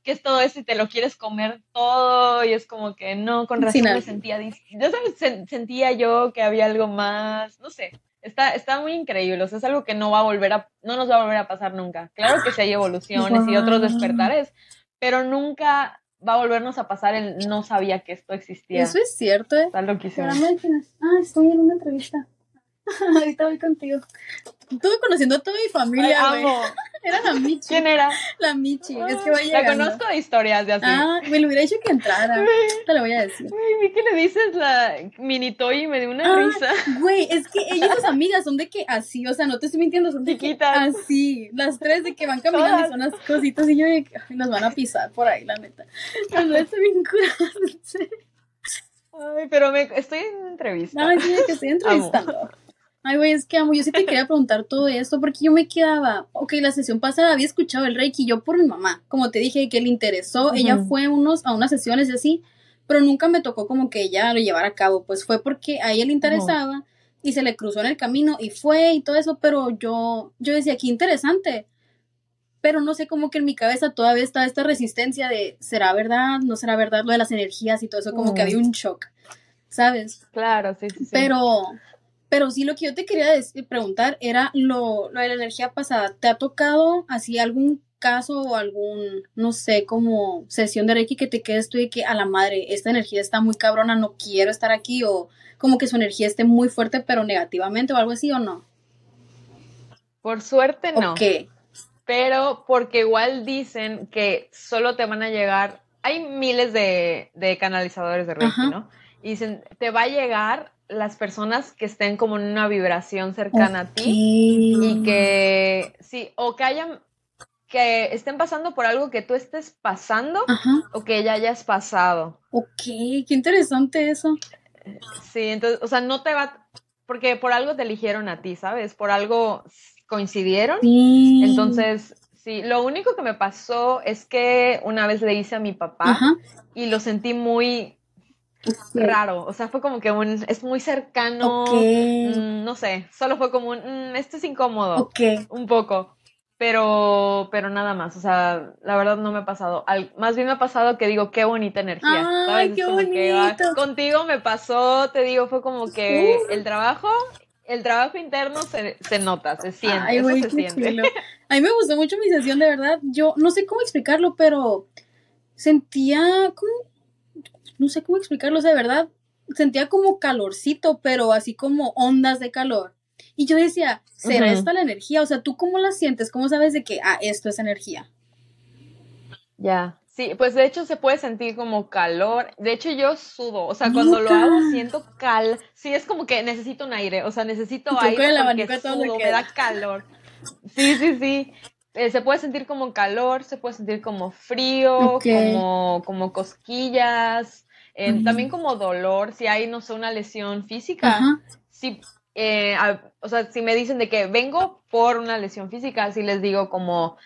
B: ¿qué es todo eso? Y te lo quieres comer todo y es como que no, con razón me sentía, ya sabes, sen- sentía yo que había algo más, no sé. Está, está muy increíble, o sea, es algo que no va a volver a, no nos va a volver a pasar nunca. Claro que sí hay evoluciones y otros despertares, pero nunca va a volvernos a pasar el no sabía que esto existía.
A: Eso es cierto, ¿eh?
B: Está loquísimo.
A: Ah, estoy en una entrevista. Ahorita voy contigo. Estuve conociendo a toda mi familia, güey. Era la Michi.
B: ¿Quién era?
A: La Michi. es que va
B: la
A: llegando.
B: conozco de historias de así.
A: Ah, me lo hubiera dicho que entrara. Te lo voy a decir.
B: Ay, vi que le dices la mini toy y me dio una
A: Ah,
B: risa.
A: Güey, es que ellas sus amigas son de que así, o sea, no te estoy mintiendo, son de que así. Las tres de que van caminando y son las cositas y yo de que ay, las van a pisar por ahí, la neta. No, no estoy bien curada.
B: Ay, pero me, estoy en entrevista.
A: Ay, sí, que estoy entrevistando. Ay, güey, es que amo. Yo sí te quería preguntar todo esto porque yo me quedaba. Ok, la sesión pasada había escuchado el Reiki yo por mi mamá. Como te dije, que le interesó. Ella
B: Ujú.
A: fue unos, a unas sesiones y así, pero nunca me tocó como que ella lo llevara a cabo. Pues fue porque a ella le interesaba y se le cruzó en el camino y fue y todo eso, pero yo, yo decía, qué interesante. Pero no sé, como que en mi cabeza todavía estaba esta resistencia de, ¿será verdad? ¿No será verdad? Lo de las energías y todo eso, como que
B: Mm.
A: había un shock, ¿sabes?
B: Claro, sí, sí, sí.
A: Pero, sí lo que yo te quería decir- preguntar era lo, lo de la energía pasada. ¿Te ha tocado así algún caso o algún, no sé, como sesión de Reiki que te quedes tú de que a la madre, esta energía está muy cabrona, no quiero estar aquí o como que su energía esté muy fuerte pero negativamente o algo así o no?
B: Por suerte no.
A: Ok.
B: Pero porque igual dicen que solo te van a llegar, hay miles de, de canalizadores de Reiki,
A: Ajá.
B: ¿no? Y dicen, te va a llegar las personas que estén como en una vibración cercana a ti y que sí, o que hayan, que estén pasando por algo que tú estés pasando
A: Ajá.
B: o que ya hayas pasado.
A: Ok, qué interesante eso.
B: Sí, entonces, o sea, no te va, porque por algo te eligieron a ti, ¿sabes? Por algo coincidieron.
A: Sí.
B: Entonces, sí, lo único que me pasó es que una vez le hice a mi papá
A: Ajá.
B: y lo sentí muy Raro, o sea, fue como que un, es muy cercano, mm, no sé, solo fue como un, mm, esto es incómodo,
A: Ok.
B: un poco, pero, pero nada más, o sea, la verdad no me ha pasado, Al- más bien me ha pasado que digo, qué bonita energía,
A: Ay, qué
B: que, ah,
A: bonito.
B: contigo me pasó, te digo, fue como que
A: Uh.
B: el trabajo, el trabajo interno se, se nota, se siente,
A: Ay,
B: eso se siente.
A: chulo. A mí me gustó mucho mi sesión, de verdad. Yo no sé cómo explicarlo, pero sentía como, no sé cómo explicarlo, o sea, de verdad, sentía como calorcito, pero así como ondas de calor. Y yo decía, ¿será
B: Ujú.
A: esta la energía? O sea, ¿tú cómo la sientes? ¿Cómo sabes de que, ah, esto es energía?
B: Ya, sí, pues de hecho se puede sentir como calor. De hecho yo sudo, o sea, cuando lo hago siento cal. Sí, es como que necesito un aire, o sea, necesito aire porque sudo, me
A: da.
B: calor. Sí, sí, sí. Eh, se puede sentir como calor, se puede sentir como frío, como, como cosquillas, eh, también como dolor, si hay, no sé, una lesión física.
A: Ajá.
B: Sí, eh, a- o sea, si me dicen de que vengo por una lesión física, sí les digo como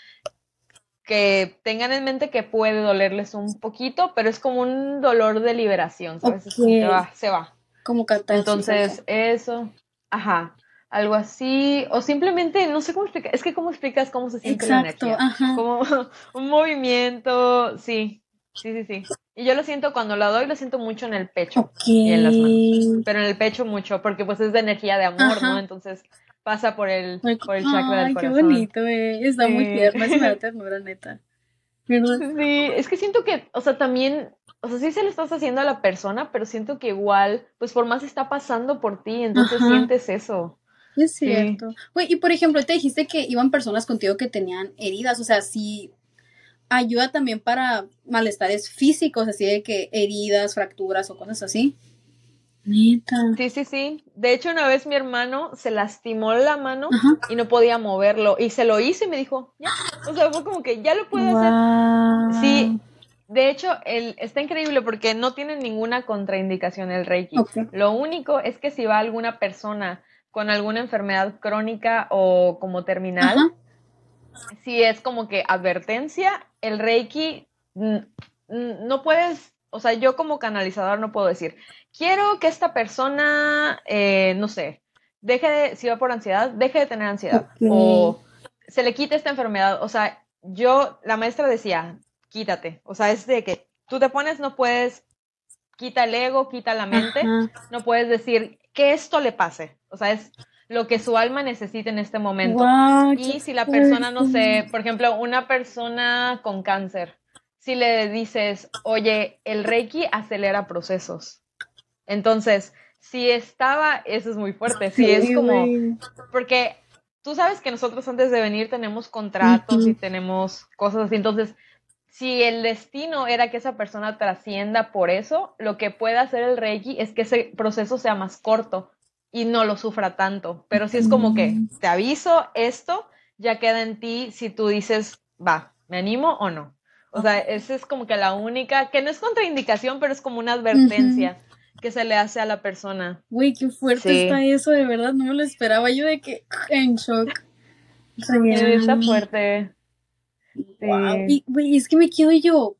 B: que tengan en mente que puede dolerles un poquito, pero es como un dolor de liberación, ¿sabes? Es como que
A: Ok.
B: va, se va.
A: Como catarsis.
B: Entonces, eso, ajá, algo así, o simplemente, no sé cómo explicar, es que cómo explicas cómo se siente la energía,
A: ajá.
B: como un movimiento, sí, sí, sí, sí. Y yo lo siento cuando lo doy, lo siento mucho en el pecho
A: Ok.
B: y en las manos, pero en el pecho mucho, porque pues es de energía de amor,
A: Ajá.
B: ¿no? Entonces pasa por el,
A: Ay,
B: por el chakra del
A: qué
B: corazón.
A: bonito, eh. Está muy
B: Sí.
A: tierno, es una ternura, neta. ¿Verdad?
B: Sí, es que siento que, o sea, también, o sea, sí se lo estás haciendo a la persona, pero siento que igual, pues por más está pasando por ti, entonces
A: Ajá.
B: sientes eso.
A: Es
B: Sí.
A: cierto. Güey, y por ejemplo, te dijiste que iban personas contigo que tenían heridas, o sea, sí ayuda también para malestares físicos, así de que heridas, fracturas o cosas así. Neta.
B: Sí, sí, sí. De hecho, una vez mi hermano se lastimó la mano
A: Ajá.
B: y no podía moverlo, y se lo hice y me dijo, ya, o sea, fue como que ya lo puedo hacer. Sí, de hecho, el, está increíble porque no tiene ninguna contraindicación el Reiki. Lo único es que si va alguna persona con alguna enfermedad crónica o como terminal,
A: Ajá.
B: Si es como que advertencia, el Reiki no puedes, o sea, yo como canalizador no puedo decir, quiero que esta persona, eh, no sé, deje de, si va por ansiedad, deje de tener ansiedad o se le quite esta enfermedad. O sea, yo, la maestra decía, quítate. O sea, es de que tú te pones, no puedes, quita el ego, quita la mente,
A: Ajá.
B: no puedes decir que esto le pase. O sea, es lo que su alma necesita en este momento. Y si la persona, no sé, por ejemplo, una persona con cáncer, si le dices, oye, el Reiki acelera procesos. Entonces, si estaba, eso es muy fuerte, si es como, porque tú sabes que nosotros antes de venir tenemos contratos y tenemos cosas así, entonces, si el destino era que esa persona trascienda por eso, lo que puede hacer el Reiki es que ese proceso sea más corto y no lo sufra tanto. Pero si es como que
A: Mm.
B: te aviso esto, ya queda en ti si tú dices, va, ¿me animo o no? O sea, esa es como que la única, que no es contraindicación, pero es como una advertencia que se le hace a la persona.
A: Güey, qué fuerte
B: Sí.
A: está eso, de verdad, no me lo esperaba. Yo de que en shock.
B: Sí, está fuerte.
A: Wow.
B: Sí.
A: Y, es que me quedo yo,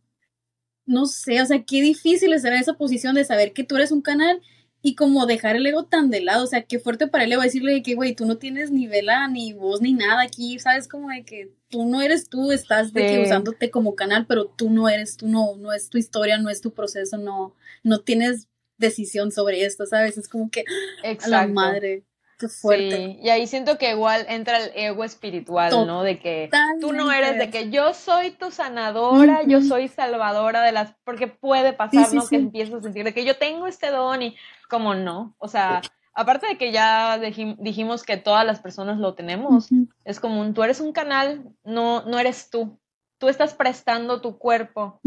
A: no sé, o sea, qué difícil estar en esa posición de saber que tú eres un canal y como dejar el ego tan de lado, o sea, qué fuerte para el ego decirle de que, güey, tú no tienes ni vela, ni voz, ni nada aquí, ¿sabes? Como de que tú no eres tú, estás de que usándote como canal, pero tú no eres tú, no, no es tu historia, no es tu proceso, no, no tienes decisión sobre esto, ¿sabes? Es como que a la madre, qué fuerte.
B: Sí, y ahí siento que igual entra el ego espiritual, ¿no? De que tú no eres de que yo soy tu sanadora, yo soy salvadora de las, porque puede pasar,
A: sí,
B: ¿no? Que
A: sí.
B: empiezas a sentir de que yo tengo este don y como no, o sea, aparte de que ya dijimos que todas las personas lo tenemos, es como un, tú eres un canal, no, no eres tú. Tú estás prestando tu cuerpo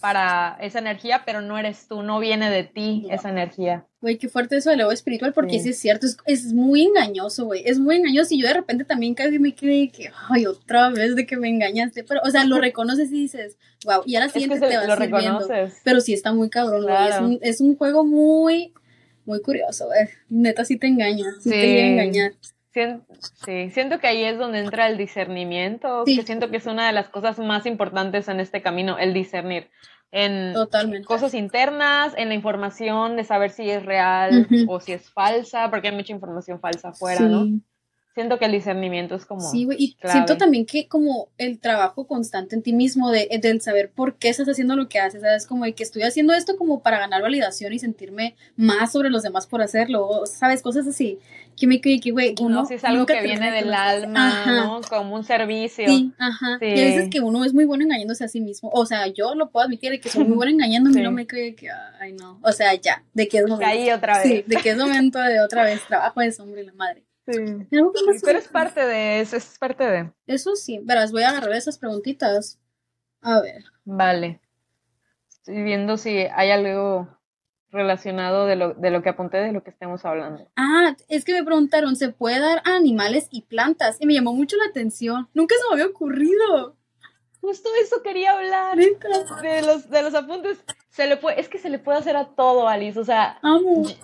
B: para esa energía, pero no eres tú, no viene de ti esa energía.
A: Güey, qué fuerte eso del ego espiritual, porque sí, es cierto, es, muy engañoso, güey, es muy engañoso y yo de repente también y me quedé que, ay, otra vez de que me engañaste, pero, o sea, lo reconoces y dices, wow, y a la siguiente te vas lo viendo, pero sí está muy cabrón, güey, es, un, es un juego muy, muy curioso, güey, neta sí te engaña, sí, te llega a engañar.
B: Sí, siento que ahí es donde entra el discernimiento, que siento que es una de las cosas más importantes en este camino, el discernir en cosas internas, en la información de saber si es real o si es falsa, porque hay mucha información falsa afuera, ¿no? Siento que el discernimiento es como.
A: Sí, güey. Y siento también que como el trabajo constante en ti mismo, de, del saber por qué estás haciendo lo que haces, ¿sabes? Como de que estoy haciendo esto como para ganar validación y sentirme más sobre los demás por hacerlo, ¿sabes? Cosas así. Que me que, güey,
B: uno. si es algo que viene del alma, ¿no? Como un servicio.
A: Sí, ajá. Y a veces que uno es muy bueno engañándose a sí mismo. O sea, yo lo puedo admitir de que soy muy bueno engañándome y no me cree que, ay, no. O sea, ya, de que es momento.
B: Ahí otra vez.
A: Sí, de que es momento de otra vez trabajo de hombre y la madre.
B: Sí. pero es parte de eso, es parte de.
A: Eso sí, verás, voy a agarrar esas preguntitas. A ver.
B: Vale. Estoy viendo si hay algo relacionado de lo, de lo que apunté, de lo que estemos hablando.
A: Ah, es que me preguntaron, ¿se puede dar a animales y plantas? Y me llamó mucho la atención. Nunca se me había ocurrido.
B: Justo eso quería hablar. De los, de los apuntes. Se le puede, es que se le puede hacer a todo, Alice. O sea,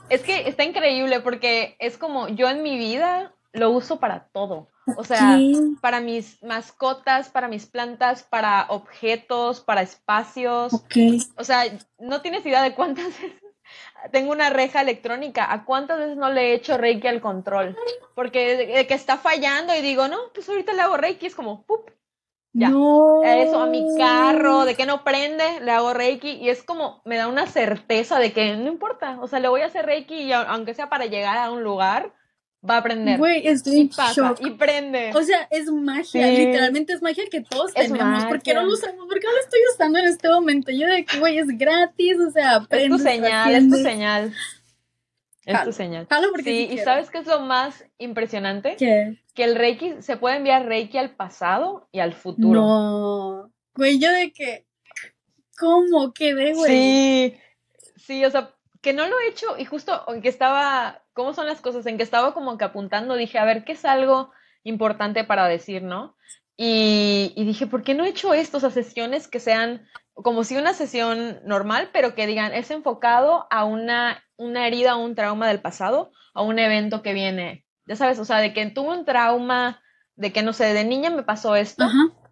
B: es que está increíble porque es como yo en mi vida lo uso para todo. O sea, para mis mascotas, para mis plantas, para objetos, para espacios. O sea, no tienes idea de cuántas veces tengo una reja electrónica. ¿A cuántas veces no le he hecho Reiki al control? Porque de, que está fallando y digo, no, pues ahorita le hago Reiki, es como, ¡pup! Ya. Eso, a mi carro, de que no prende, le hago Reiki y es como, me da una certeza de que no importa, o sea, le voy a hacer Reiki y aunque sea para llegar a un lugar, va a prender.
A: Güey, estoy y
B: pasa, y prende.
A: O sea, es magia, literalmente es magia que todos tenemos. ¿Por qué no lo usamos? ¿Por qué no lo estoy usando en este momento? Yo de que, güey, es gratis, o sea,
B: prende. Es tu señal, es tu señal. Es tu señal. sí, y ¿sabes qué es lo más impresionante?
A: ¿Qué?
B: Que el Reiki, se puede enviar Reiki al pasado y al futuro.
A: No. Güey, yo de que. ¿Cómo quedé, güey?
B: Sí. Sí, o sea, que no lo he hecho y justo aunque estaba. ¿Cómo son las cosas? En que estaba como que apuntando, dije, a ver, ¿qué es algo importante para decir, no? Y, y dije, ¿por qué no he hecho esto? O sea, sesiones que sean como si una sesión normal, pero que digan, es enfocado a una, una herida o un trauma del pasado, a un evento que viene, ya sabes, o sea, de que tuve un trauma, de que no sé, de niña me pasó esto,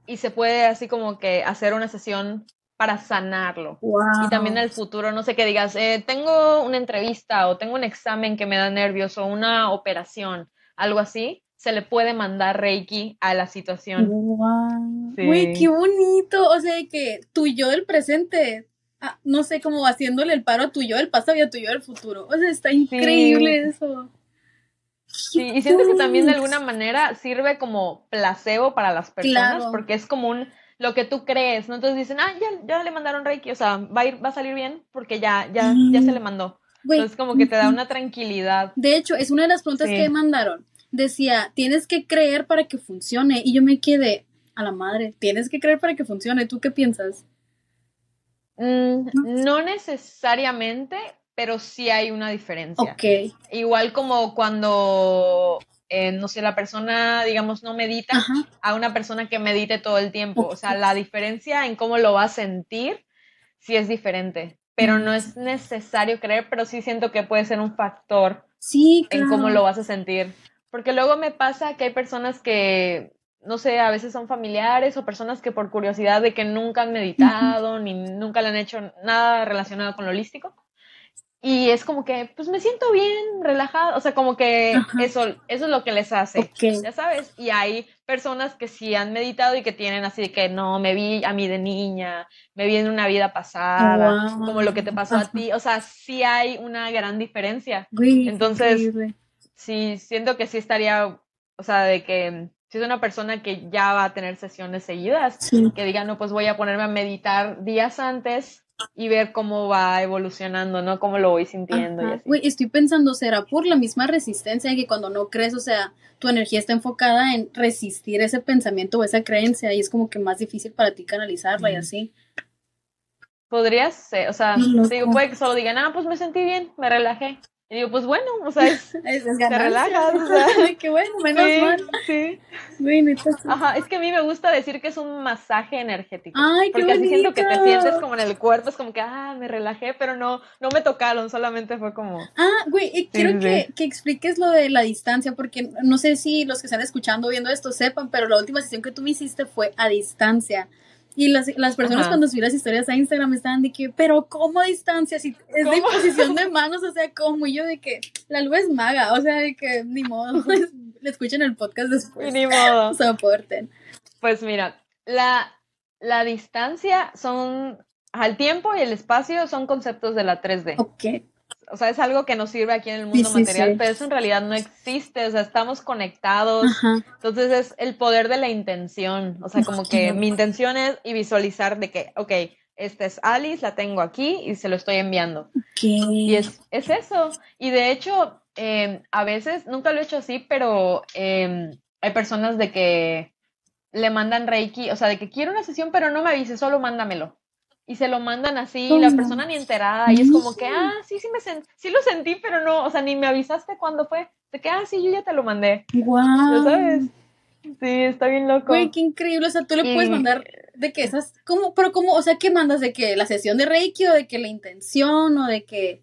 B: y se puede así como que hacer una sesión para sanarlo. Y también en el futuro, no sé qué digas, eh, tengo una entrevista o tengo un examen que me da nervios o una operación, algo así, se le puede mandar Reiki a la situación.
A: Wow. qué bonito. O sea, que tu yo del presente, ah, no sé, cómo haciéndole el paro a tu yo del pasado y a tu yo del futuro. O sea, está increíble eso.
B: Sí, y siento que también de alguna manera sirve como placebo para las personas, porque es como un lo que tú crees, ¿no? Entonces dicen, ah, ya, ya le mandaron Reiki, o sea, va a ir, va a salir bien porque ya, ya, ya se le mandó. Entonces como que te da una tranquilidad.
A: De hecho, es una de las preguntas que mandaron decía, tienes que creer para que funcione. Y yo me quedé, a la madre, tienes que creer para que funcione. ¿Tú qué piensas?
B: Mm, no necesariamente, pero sí hay una diferencia.
A: Ok.
B: Igual como cuando, eh, no sé, la persona, digamos, no medita, a una persona que medite todo el tiempo. O sea, la diferencia en cómo lo va a sentir sí es diferente. Pero no es necesario creer, pero sí siento que puede ser un factor
A: sí,
B: en cómo lo vas a sentir. Porque luego me pasa que hay personas que, no sé, a veces son familiares o personas que por curiosidad de que nunca han meditado ni nunca le han hecho nada relacionado con lo holístico. Y es como que, pues me siento bien, relajado, o sea, como que eso, eso es lo que les hace, ya sabes. Y hay personas que sí han meditado y que tienen así de que no, me vi a mí de niña, me vi en una vida pasada, como lo que te pasó a ti, o sea, sí hay una gran diferencia. Entonces, sí, siento que sí estaría, o sea, de que si es una persona que ya va a tener sesiones seguidas, que diga, no, pues voy a ponerme a meditar días antes y ver cómo va evolucionando, ¿no? Cómo lo voy sintiendo y así.
A: Estoy pensando, ¿será por la misma resistencia que cuando no crees, o sea, tu energía está enfocada en resistir ese pensamiento o esa creencia y es como que más difícil para ti canalizarla y así?
B: Podría ser, o sea, digo, puede que solo digan, ah, pues me sentí bien, me relajé. Y digo, pues bueno, o sea, es,
A: Es,
B: te relajas, o sea.
A: Qué bueno, menos
B: sí,
A: mal.
B: sí.
A: Neta, sí.
B: Ajá, es que a mí me gusta decir que es un masaje energético.
A: Ay, qué
B: porque así siento que te sientes como en el cuerpo, es como que, ah, me relajé, pero no, no me tocaron, solamente fue como,
A: Ah, güey, eh, quiero que, que expliques lo de la distancia, porque no sé si los que están escuchando o viendo esto sepan, pero la última sesión que tú me hiciste fue a distancia. Y las, las personas
B: Ajá.
A: cuando subí las historias a Instagram estaban de que, pero ¿cómo a distancia? Si es de
B: ¿Cómo?
A: posición de manos, o sea, ¿cómo? Y yo de que la luz es maga, o sea, de que ni modo, le escuchen el podcast después.
B: ni modo.
A: Soporten.
B: Pues mira, la, la distancia son, al tiempo y el espacio son conceptos de la 3D.
A: Ok.
B: O sea, es algo que nos sirve aquí en el mundo
A: Sí,
B: material,
A: sí.
B: pero eso en realidad no existe, o sea, estamos conectados.
A: Ajá.
B: Entonces es el poder de la intención, o sea, como que mi intención es y visualizar de que, ok, esta es Alice, la tengo aquí y se lo estoy enviando. Y es, es eso. Y de hecho, eh, a veces, nunca lo he hecho así, pero eh, hay personas de que le mandan Reiki, o sea, de que quiero una sesión, pero no me avise, solo mándamelo. Y se lo mandan así, la persona ni enterada, y es como que, ah, sí, sí, me sí lo sentí, pero no, o sea, ni me avisaste cuándo fue. De que, ah, sí, yo ya te lo mandé.
A: Wow.
B: ¿Ya sabes? Sí, está bien loco.
A: Güey, qué increíble. O sea, tú le puedes mandar de que esas. ¿Cómo? Pero, ¿cómo? O sea, ¿qué mandas? ¿De que la sesión de Reiki o de que la intención o de que.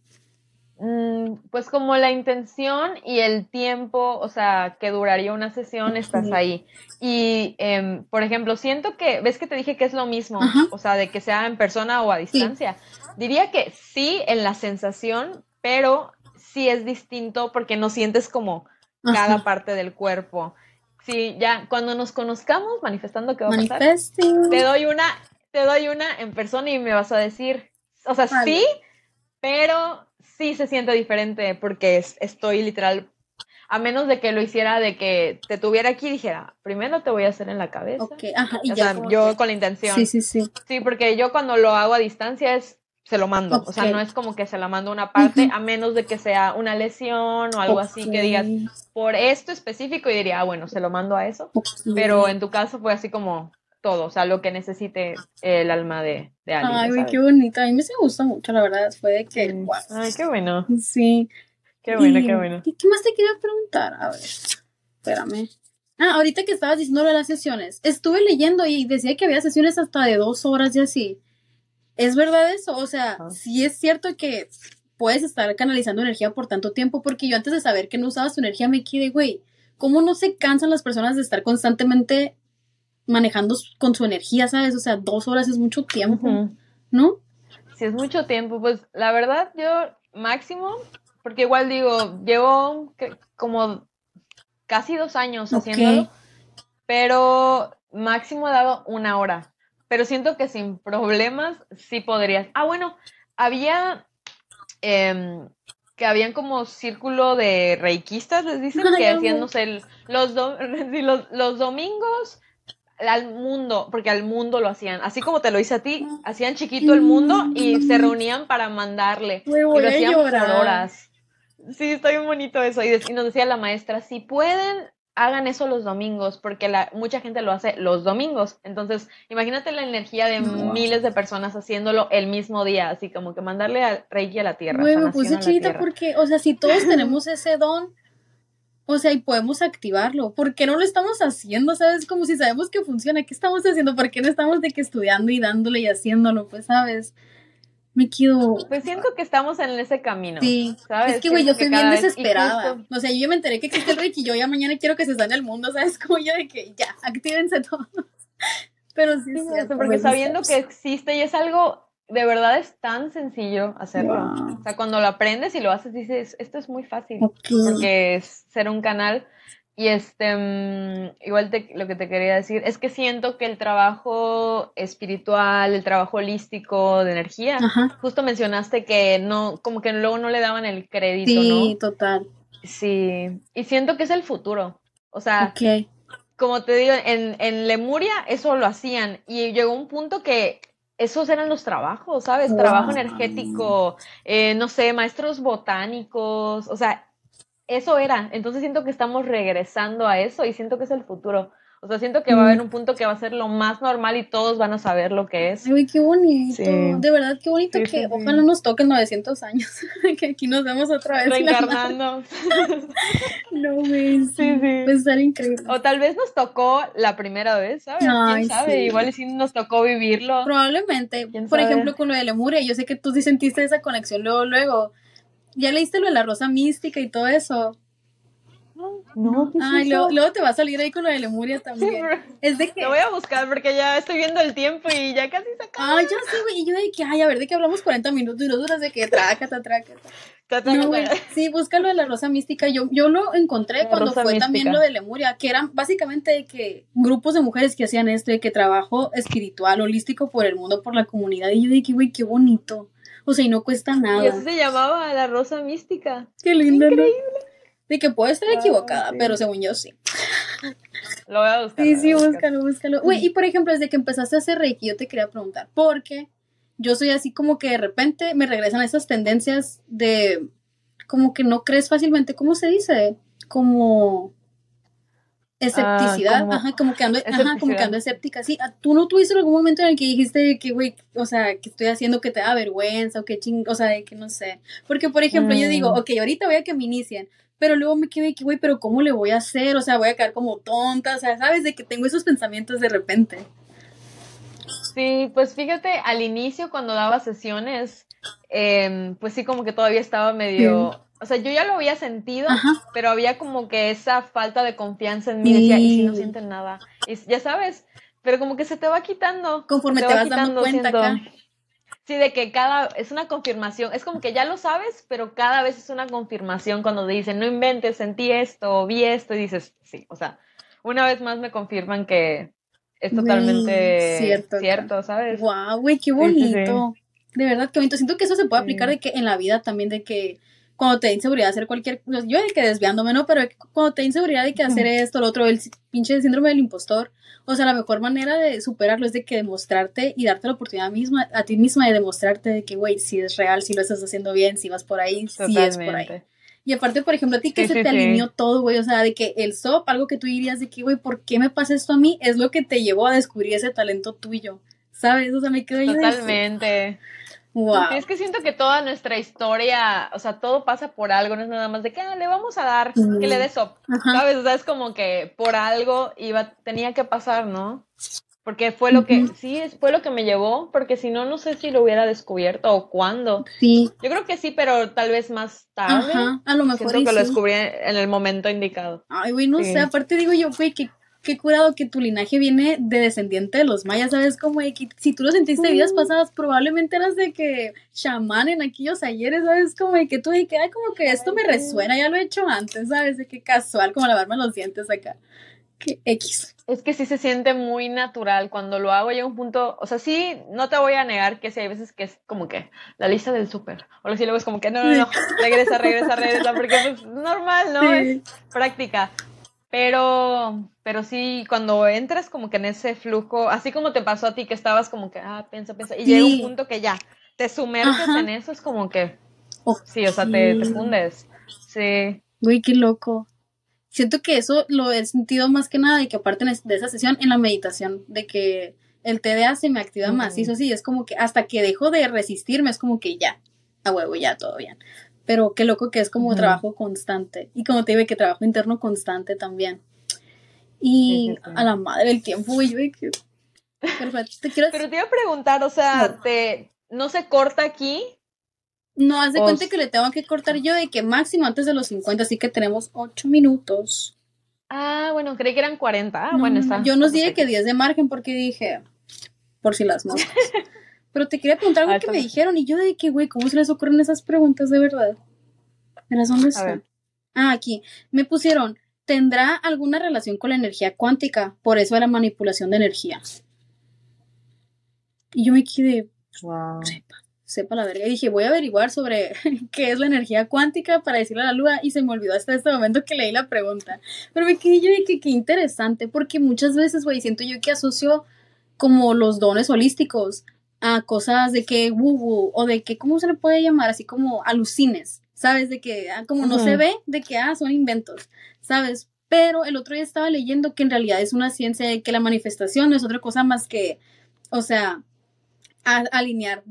B: Mm, pues como la intención y el tiempo, o sea, que duraría una sesión, estás ahí. Y, em, por ejemplo, siento que, ves que te dije que es lo mismo,
A: Ajá.
B: o sea, de que sea en persona o a distancia. Diría que sí en la sensación, pero sí es distinto porque no sientes como cada parte del cuerpo. Sí, ya cuando nos conozcamos, manifestando que va a pasar, te doy una, te doy una en persona y me vas a decir, o sea,
A: Vale.
B: sí, pero sí se siente diferente porque es- estoy literal, a menos de que lo hiciera de que te tuviera aquí y dijera, primero te voy a hacer en la cabeza.
A: Ok, ajá. Y
B: o
A: ya.
B: sea, yo
A: que-
B: con la intención.
A: Sí, sí, sí.
B: Sí, porque yo cuando lo hago a distancia es se lo mando, o sea, no es como que se la mando una parte, a menos de que sea una lesión o algo así que digas por esto específico y diría, ah, bueno, se lo mando a eso. Pero en tu caso fue así como todo, o sea, lo que necesite el alma de, de alguien.
A: Ay,
B: sabes.
A: qué bonito. A mí me se gusta mucho, la verdad. Fue de que.
B: Ay, qué bueno,
A: Sí.
B: qué bueno,
A: Y-
B: qué bueno.
A: ¿Y qué más te quería preguntar? A ver, espérame. Ah, ahorita que estabas diciendo lo de las sesiones, estuve leyendo y decía que había sesiones hasta de dos horas y así. ¿Es verdad eso? O sea, sí es cierto que puedes estar canalizando energía por tanto tiempo, porque yo antes de saber que no usabas tu energía me quedé, güey, ¿cómo no se cansan las personas de estar constantemente manejando con su energía, sabes? O sea, dos horas es mucho tiempo. ¿no?
B: Si es mucho tiempo, pues la verdad yo máximo, porque igual digo, llevo como casi dos años haciéndolo, pero máximo he dado una hora. Pero siento que sin problemas sí podrías. Ah, bueno, había em, que habían como círculo de reikistas, les dicen, que hacían, no sé, los, do- sí, los, los domingos al mundo, porque al mundo lo hacían, así como te lo hice a ti, hacían chiquito el mundo y se reunían para mandarle. Y lo
A: a
B: hacían
A: llorar.
B: por horas. Sí, está bien bonito eso. Y, nos decía la maestra, si pueden, hagan eso los domingos, porque la, mucha gente lo hace los domingos. Entonces, imagínate la energía de miles de personas haciéndolo el mismo día, así como que mandarle a Reiki a la tierra.
A: Güey, me
B: sanación
A: puse
B: a la
A: chinita
B: tierra.
A: porque, o sea, si todos tenemos ese don, o sea, y podemos activarlo, ¿por qué no lo estamos haciendo? ¿Sabes? Como si sabemos que funciona, ¿qué estamos haciendo? ¿Por qué no estamos de que estudiando y dándole y haciéndolo? Pues, ¿sabes? Me quedo...
B: Pues siento que estamos en ese camino.
A: Sí,
B: ¿sabes?
A: es que, güey, yo estoy bien desesperada.
B: justo-
A: O sea, yo ya me enteré que existe el Reiki y yo ya mañana quiero que se sane el mundo, ¿sabes? Como yo de que ya, actívense todos. Pero sí,
B: Sí,
A: es cierto,
B: porque sabiendo que existe y es algo, de verdad es tan sencillo hacerlo.
A: Wow.
B: O sea, cuando lo aprendes y lo haces, dices, esto es muy fácil. Porque es ser un canal. Y este, mm, igual te- lo que te quería decir es que siento que el trabajo espiritual, el trabajo holístico de energía,
A: Ajá.
B: justo mencionaste que no, como que luego no le daban el crédito,
A: Sí,
B: ¿no?
A: total.
B: Sí. Y siento que es el futuro. O sea,
A: Ok.
B: como te digo, en, en Lemuria eso lo hacían y llegó un punto que esos eran los trabajos, ¿sabes? Trabajo energético, eh, no sé, maestros botánicos, o sea, eso era. Entonces siento que estamos regresando a eso y siento que es el futuro. O sea, siento que va a haber mm. un punto que va a ser lo más normal y todos van a saber lo que es.
A: Uy, qué bonito. De verdad, qué bonito que ojalá nos toquen 900 años. que aquí nos vemos otra vez.
B: Reencarnando.
A: no, güey. Sí, sí. Pues estar increíble.
B: O tal vez nos tocó la primera vez, ¿sabes? ¿Quién sabe? Igual sí nos tocó vivirlo.
A: Probablemente. Por ejemplo, con lo de Lemuria. Yo sé que tú sí sentiste esa conexión luego, luego. ¿Ya leíste lo de la rosa mística y todo eso?
B: No,
A: Ay, luego, te va a salir ahí con lo de Lemuria también. es de que...
B: Lo voy a buscar porque ya estoy viendo el tiempo y ya casi se acaba.
A: Ay, ya sé, güey. Y yo de que, ay, a ver, de que hablamos 40 minutos y no duras de que trácata, trácata. No, sí, búscalo de la rosa mística. Yo, yo lo encontré cuando fue también lo de Lemuria, que eran básicamente de que grupos de mujeres que hacían esto, de que trabajo espiritual, holístico por el mundo, por la comunidad. Y yo dije, güey, qué bonito. O sea, y no cuesta nada.
B: Y eso se llamaba la rosa mística.
A: Qué lindo. Increíble. De que puedo estar equivocada, pero según yo sí.
B: Lo voy a buscar.
A: Sí, sí, búscalo, búscalo. Güey, y por ejemplo, desde que empezaste a hacer Reiki, yo te quería preguntar, ¿por qué? Yo soy así como que de repente me regresan esas tendencias de como que no crees fácilmente, ¿cómo se dice? Como escepticidad, ah, ajá, como que ando, ajá, como que ando escéptica, sí, ah, tú no tuviste algún momento en el que dijiste que, güey, o sea, que estoy haciendo que te da vergüenza o que ching, o sea, que no sé, porque por ejemplo, yo digo, mm. ok, ahorita voy a que me inicien, pero luego me quedé que, güey, pero ¿cómo le voy a hacer? O sea, voy a quedar como tonta, o sea, ¿sabes? De que tengo esos pensamientos de repente.
B: Sí, pues fíjate, al inicio cuando daba sesiones, em, pues sí, como que todavía estaba medio... O sea, yo ya lo había sentido, pero había como que esa falta de confianza en mí. Decía, y si no sienten nada. Y ya sabes, pero como que se te va quitando.
A: Conforme te, vas dando cuenta acá.
B: Sí, de que cada, es una confirmación, es como que ya lo sabes, pero cada vez es una confirmación cuando dicen, no inventes, sentí esto, vi esto, y dices, sí, o sea, una vez más me confirman que es totalmente cierto, cierto ¿sabes?
A: Wow, güey, qué bonito. De verdad, qué bonito. Siento que eso se puede aplicar de que en la vida también, de que cuando te da inseguridad hacer cualquier cosa, yo de que desviándome, ¿no? Pero cuando te da inseguridad de que hacer esto, lo otro, el pinche síndrome del impostor, o sea, la mejor manera de superarlo es de que demostrarte y darte la oportunidad misma, a ti misma de demostrarte de que, güey, si es real, si lo estás haciendo bien, si vas por ahí, si es por ahí. Y aparte, por ejemplo, a ti que se te alineó todo, güey, o sea, de que el SOP, algo que tú dirías de que, güey, ¿por qué me pasa esto a mí? Es lo que te llevó a descubrir ese talento tuyo, ¿sabes? O sea, me quedo
B: Totalmente. Es que siento que toda nuestra historia, o sea, todo pasa por algo, no es nada más de que ah, le vamos a dar, que le dé SOP, ¿sabes? O sea, es como que por algo iba, tenía que pasar, ¿no? Porque fue lo que, sí, fue lo que me llevó, porque si no, no sé si lo hubiera descubierto o cuándo.
A: Sí.
B: Yo creo que sí, pero tal vez más tarde.
A: Ajá, a lo mejor.
B: Siento que lo descubrí en el momento indicado.
A: Ay, güey, no sé, aparte digo yo, güey, que qué curado que tu linaje viene de descendiente de los mayas, ¿sabes? Como de que si tú lo sentiste en vidas pasadas, probablemente eras de que chamán en aquellos ayeres, ¿sabes? Como de que tú de que, ay, como que esto me resuena, ya lo he hecho antes, ¿sabes? De que casual, como lavarme los dientes acá. Que X.
B: Es que sí se siente muy natural cuando lo hago. Llega un punto, o sea, sí, no te voy a negar que sí hay veces que es como que la lista del súper. O luego es como que no, no, no, regresa, regresa, regresa, porque es normal, ¿no? Es práctica. Pero, pero sí, cuando entras como que en ese flujo, así como te pasó a ti, que estabas como que, ah, piensa, piensa, y llega un punto que ya, te sumerges en eso, es como que, sí, o sea, te, te fundes. Sí.
A: Güey, qué loco. Siento que eso lo he sentido más que nada y que aparte de esa sesión en la meditación, de que el TDA se me activa más, y eso sí, es como que hasta que dejo de resistirme, es como que ya, a huevo, ya, todo bien pero qué loco que es como trabajo constante. Y como te digo, que trabajo interno constante también. Y a la madre del tiempo, güey, yo que...
B: Perfecto. Te quiero... Pero te iba a preguntar, o sea, no. te no se corta aquí.
A: No, haz de cuenta que le tengo que cortar yo de que máximo antes de los 50, así que tenemos 8 minutos.
B: Ah, bueno, creí que eran 40. Ah, bueno, está.
A: Yo nos dije que 10 de margen porque dije, por si las moscas. Pero te quería preguntar algo que me dijeron y yo de que, güey, ¿cómo se les ocurren esas preguntas de verdad? ¿Verás dónde está? Ah, aquí. Me pusieron, ¿tendrá alguna relación con la energía cuántica? Por eso de la manipulación de energía. Y yo me quedé, wow. sepa, sepa la verga. Y dije, voy a averiguar sobre qué es la energía cuántica para decirle a la luna. Y se me olvidó hasta este momento que leí la pregunta. Pero me quedé yo de que qué interesante, porque muchas veces, güey, siento yo que asocio como los dones holísticos a cosas de que woo o de que, ¿cómo se le puede llamar? Así como alucines, ¿sabes? De que ah, como no se ve, de que, ah, son inventos, ¿sabes? Pero el otro día estaba leyendo que en realidad es una ciencia de que la manifestación no es otra cosa más que, o sea, alinear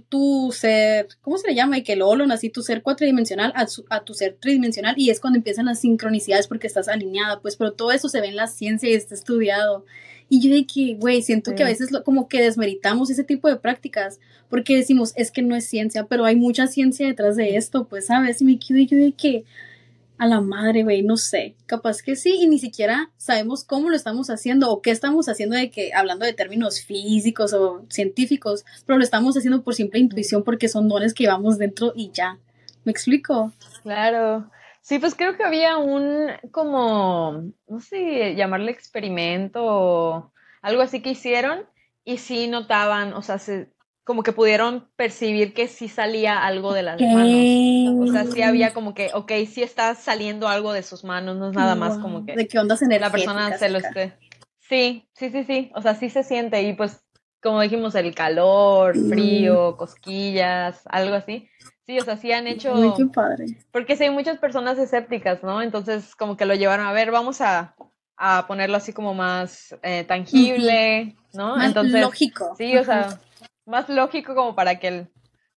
A: tu, ser, ¿cómo se le llama? Y que lo así tu ser cuatridimensional a, a, tu ser tridimensional y es cuando empiezan las sincronicidades porque estás alineada, pues, pero todo eso se ve en la ciencia y está estudiado. Y yo de que, güey, siento que a veces como que desmeritamos ese tipo de prácticas porque decimos, es que no es ciencia, pero hay mucha ciencia detrás de esto, pues, ¿sabes? Y me quedo yo de que, a la madre, güey, no sé, capaz que sí, y ni siquiera sabemos cómo lo estamos haciendo o qué estamos haciendo de que, hablando de términos físicos o científicos, pero lo estamos haciendo por simple intuición porque son dones que llevamos dentro y ya. ¿Me explico?
B: Claro. Sí, pues creo que había un como, no sé, llamarle experimento o algo así que hicieron y sí notaban, o sea, se, como que pudieron percibir que sí salía algo de las manos. O sea, sí había como que, ok, sí está saliendo algo de sus manos, no es nada más como que...
A: De qué ondas energéticas.
B: La persona se lo esté... Sí, sí, sí, sí, o sea, sí se siente y pues, como dijimos, el calor, mm. frío, cosquillas, algo así. Sí, o sea, sí han hecho...
A: Muy qué padre.
B: Porque sí hay muchas personas escépticas, ¿no? Entonces, como que lo llevaron a ver, vamos a, a ponerlo así como más eh, tangible, ¿no?
A: Más
B: Entonces,
A: lógico.
B: Sí, o sea más lógico como para que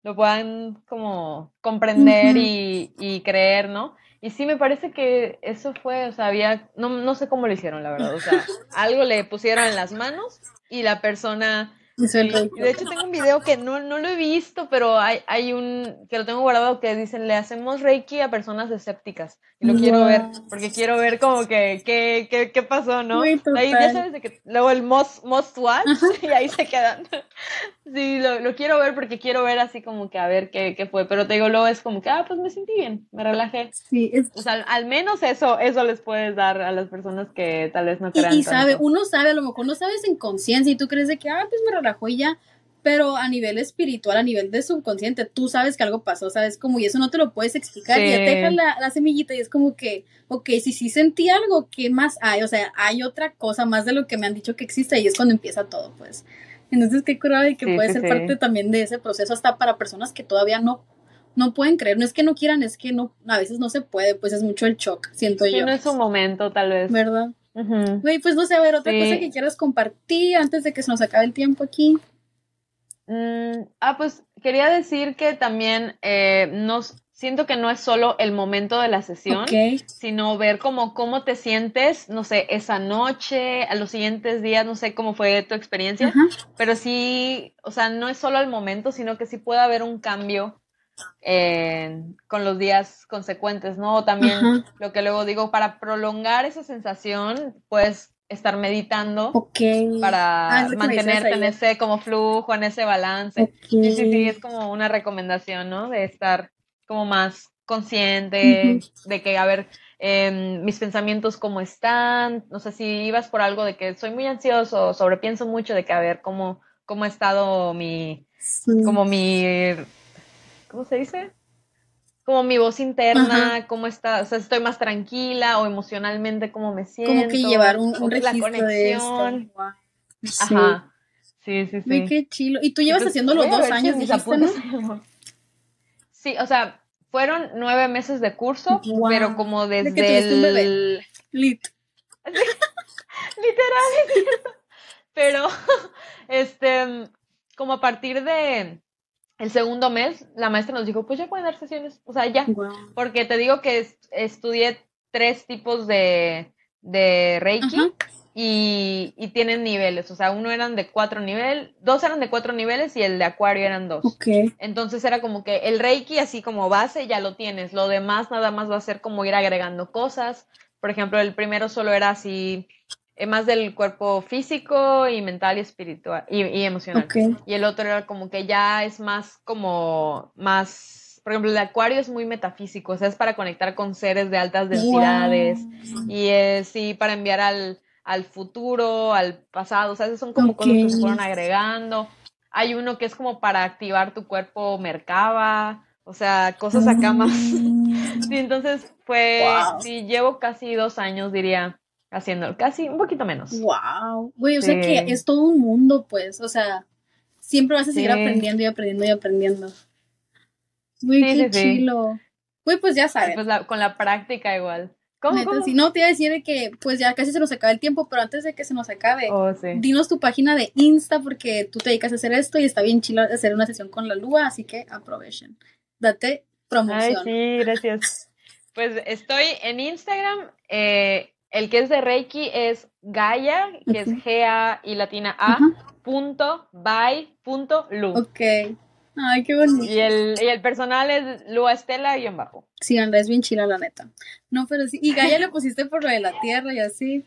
B: lo puedan como comprender y, y, creer, ¿no? Y sí, me parece que eso fue, o sea, había, no, no sé cómo lo hicieron, la verdad, o sea, algo le pusieron en las manos y la persona de hecho, tengo un video que no, no lo he visto, pero hay, hay un que lo tengo guardado que dicen, le hacemos Reiki a personas escépticas. Y lo quiero ver, porque quiero ver como que qué, qué, qué pasó, ¿no? ahí ya sabes de que luego el most, most watch y ahí se quedan. Sí, lo, lo, quiero ver porque quiero ver así como que a ver qué, qué fue. Pero te digo, luego es como que, ah, pues me sentí bien, me relajé.
A: Sí, es...
B: O sea, al, menos eso, eso les puedes dar a las personas que tal vez no crean.
A: Y, y sabe, uno sabe, a lo mejor no sabes en conciencia y tú crees de que, ah, pues me relajó y ya, pero a nivel espiritual, a nivel de subconsciente, tú sabes que algo pasó, ¿sabes? Como, y eso no te lo puedes explicar, y ya te dejas la, la, semillita y es como que, ok, si sí sentí algo, ¿qué más hay? O sea, hay otra cosa más de lo que me han dicho que existe y es cuando empieza todo, pues. Entonces, qué curado y que puede ser parte también de ese proceso hasta para personas que todavía no no pueden creer, no es que no quieran, es que no, a veces no se puede, pues es mucho el shock, siento yo.
B: no es un momento, tal vez.
A: ¿Verdad? Güey, pues no sé, a ver, otra cosa que quieras compartir antes de que se nos acabe el tiempo aquí.
B: Mm, ah, pues quería decir que también eh, nos siento que no es solo el momento de la sesión, sino ver cómo, cómo te sientes, no sé, esa noche, a los siguientes días, no sé cómo fue tu experiencia, pero sí, o sea, no es solo el momento, sino que sí puede haber un cambio con los días consecuentes, ¿no? También lo que luego digo, para prolongar esa sensación, puedes estar meditando para ah, mantenerte en ese como flujo, en ese balance. Sí, sí, sí, es como una recomendación, ¿no? De estar como más consciente, de que, a ver, em, mis pensamientos cómo están, no sé si ibas por algo de que soy muy ansioso, sobrepienso mucho de que, a ver, cómo, cómo ha estado mi, como mi ¿cómo se dice? Como mi voz interna, cómo está, o sea, estoy más tranquila o emocionalmente cómo me siento.
A: Como que llevar un, un registro la conexión.
B: Ajá. Sí, sí, sí.
A: qué chilo. ¿Y tú llevas haciendo los dos años, dijiste, ¿no?
B: Sí, o sea, fueron nueve meses de curso, pero como desde el...
A: Lit.
B: Literal. pero, este, como a partir de el segundo mes, la maestra nos dijo, pues ya pueden dar sesiones, o sea, ya. Porque te digo que estudié tres tipos de, de Reiki y, y, tienen niveles, o sea, uno eran de cuatro niveles, dos eran de cuatro niveles y el de Acuario eran dos. Entonces era como que el Reiki así como base ya lo tienes, lo demás nada más va a ser como ir agregando cosas. Por ejemplo, el primero solo era así eh, más del cuerpo físico y mental y espiritual y, emocional. Y el otro era como que ya es más como más, por ejemplo, el de Acuario es muy metafísico, o sea, es para conectar con seres de altas densidades y es sí para enviar al, al futuro, al pasado, o sea, son como cosas que se fueron agregando. Hay uno que es como para activar tu cuerpo Merkaba, o sea, cosas acá más. Mm. sí, entonces fue, sí, llevo casi dos años, diría, haciendo casi un poquito menos.
A: Wow, güey, o sea que es todo un mundo, pues, o sea, siempre vas a seguir aprendiendo y aprendiendo y aprendiendo. Muy qué chilo. Güey, pues ya sabes.
B: Pues con la práctica igual. ¿Cómo,
A: Si no, te iba a decir que pues ya casi se nos acaba el tiempo, pero antes de que se nos acabe,
B: oh,
A: dinos tu página de Insta porque tú te dedicas a hacer esto y está bien chilo hacer una sesión con la Lua, así que aprovechen. Date promoción.
B: Ay, sí, gracias. pues estoy en Instagram, eh, el que es de Reiki es Gaia, que es G-A y latina A, punto, by, punto, lu.
A: Ok. Ay, qué bonito.
B: Y el, y el personal es Lua Estela y en bajo.
A: Sí, Andrés, bien chila, la neta. No, pero sí. Y Gaia le pusiste por lo de la tierra y así.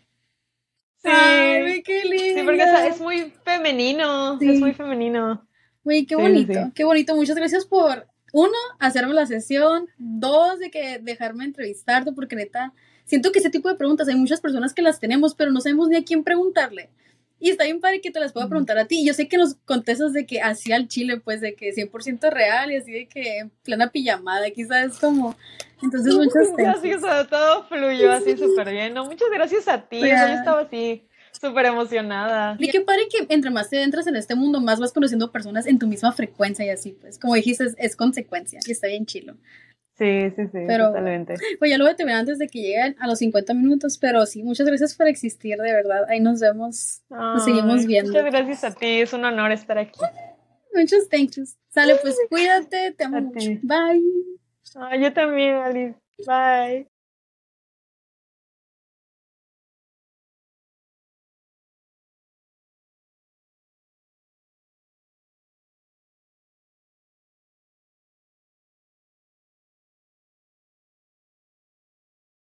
B: Sí. Ay, qué lindo. Sí, porque es, muy femenino. Es muy femenino.
A: Güey, qué bonito. Qué bonito. Muchas gracias por, uno, hacerme la sesión. Dos, de que dejarme entrevistarte, porque neta, siento que ese tipo de preguntas hay muchas personas que las tenemos, pero no sabemos ni a quién preguntarle. Y está bien padre que te las pueda preguntar a ti. Yo sé que nos contestas de que así al chile, pues de que 100% real y así de que en plena pijamada, quizás como... Entonces, muchas
B: gracias. Así todo fluyó así súper bien. No, muchas gracias a ti. yo estaba así súper emocionada.
A: Y qué padre que entre más te entras en este mundo, más vas conociendo personas en tu misma frecuencia y así, pues. Como dijiste, es, es consecuencia y está bien chilo.
B: Sí, sí, sí, pero, totalmente.
A: Pues ya lo voy a terminar antes de que lleguen a los 50 minutos, pero sí, muchas gracias por existir, de verdad. Ahí nos vemos, nos seguimos viendo.
B: Muchas gracias a ti, es un honor estar aquí.
A: Muchos thanks. Sale, pues cuídate, te amo mucho. Bye.
B: yo también, Alice. Bye.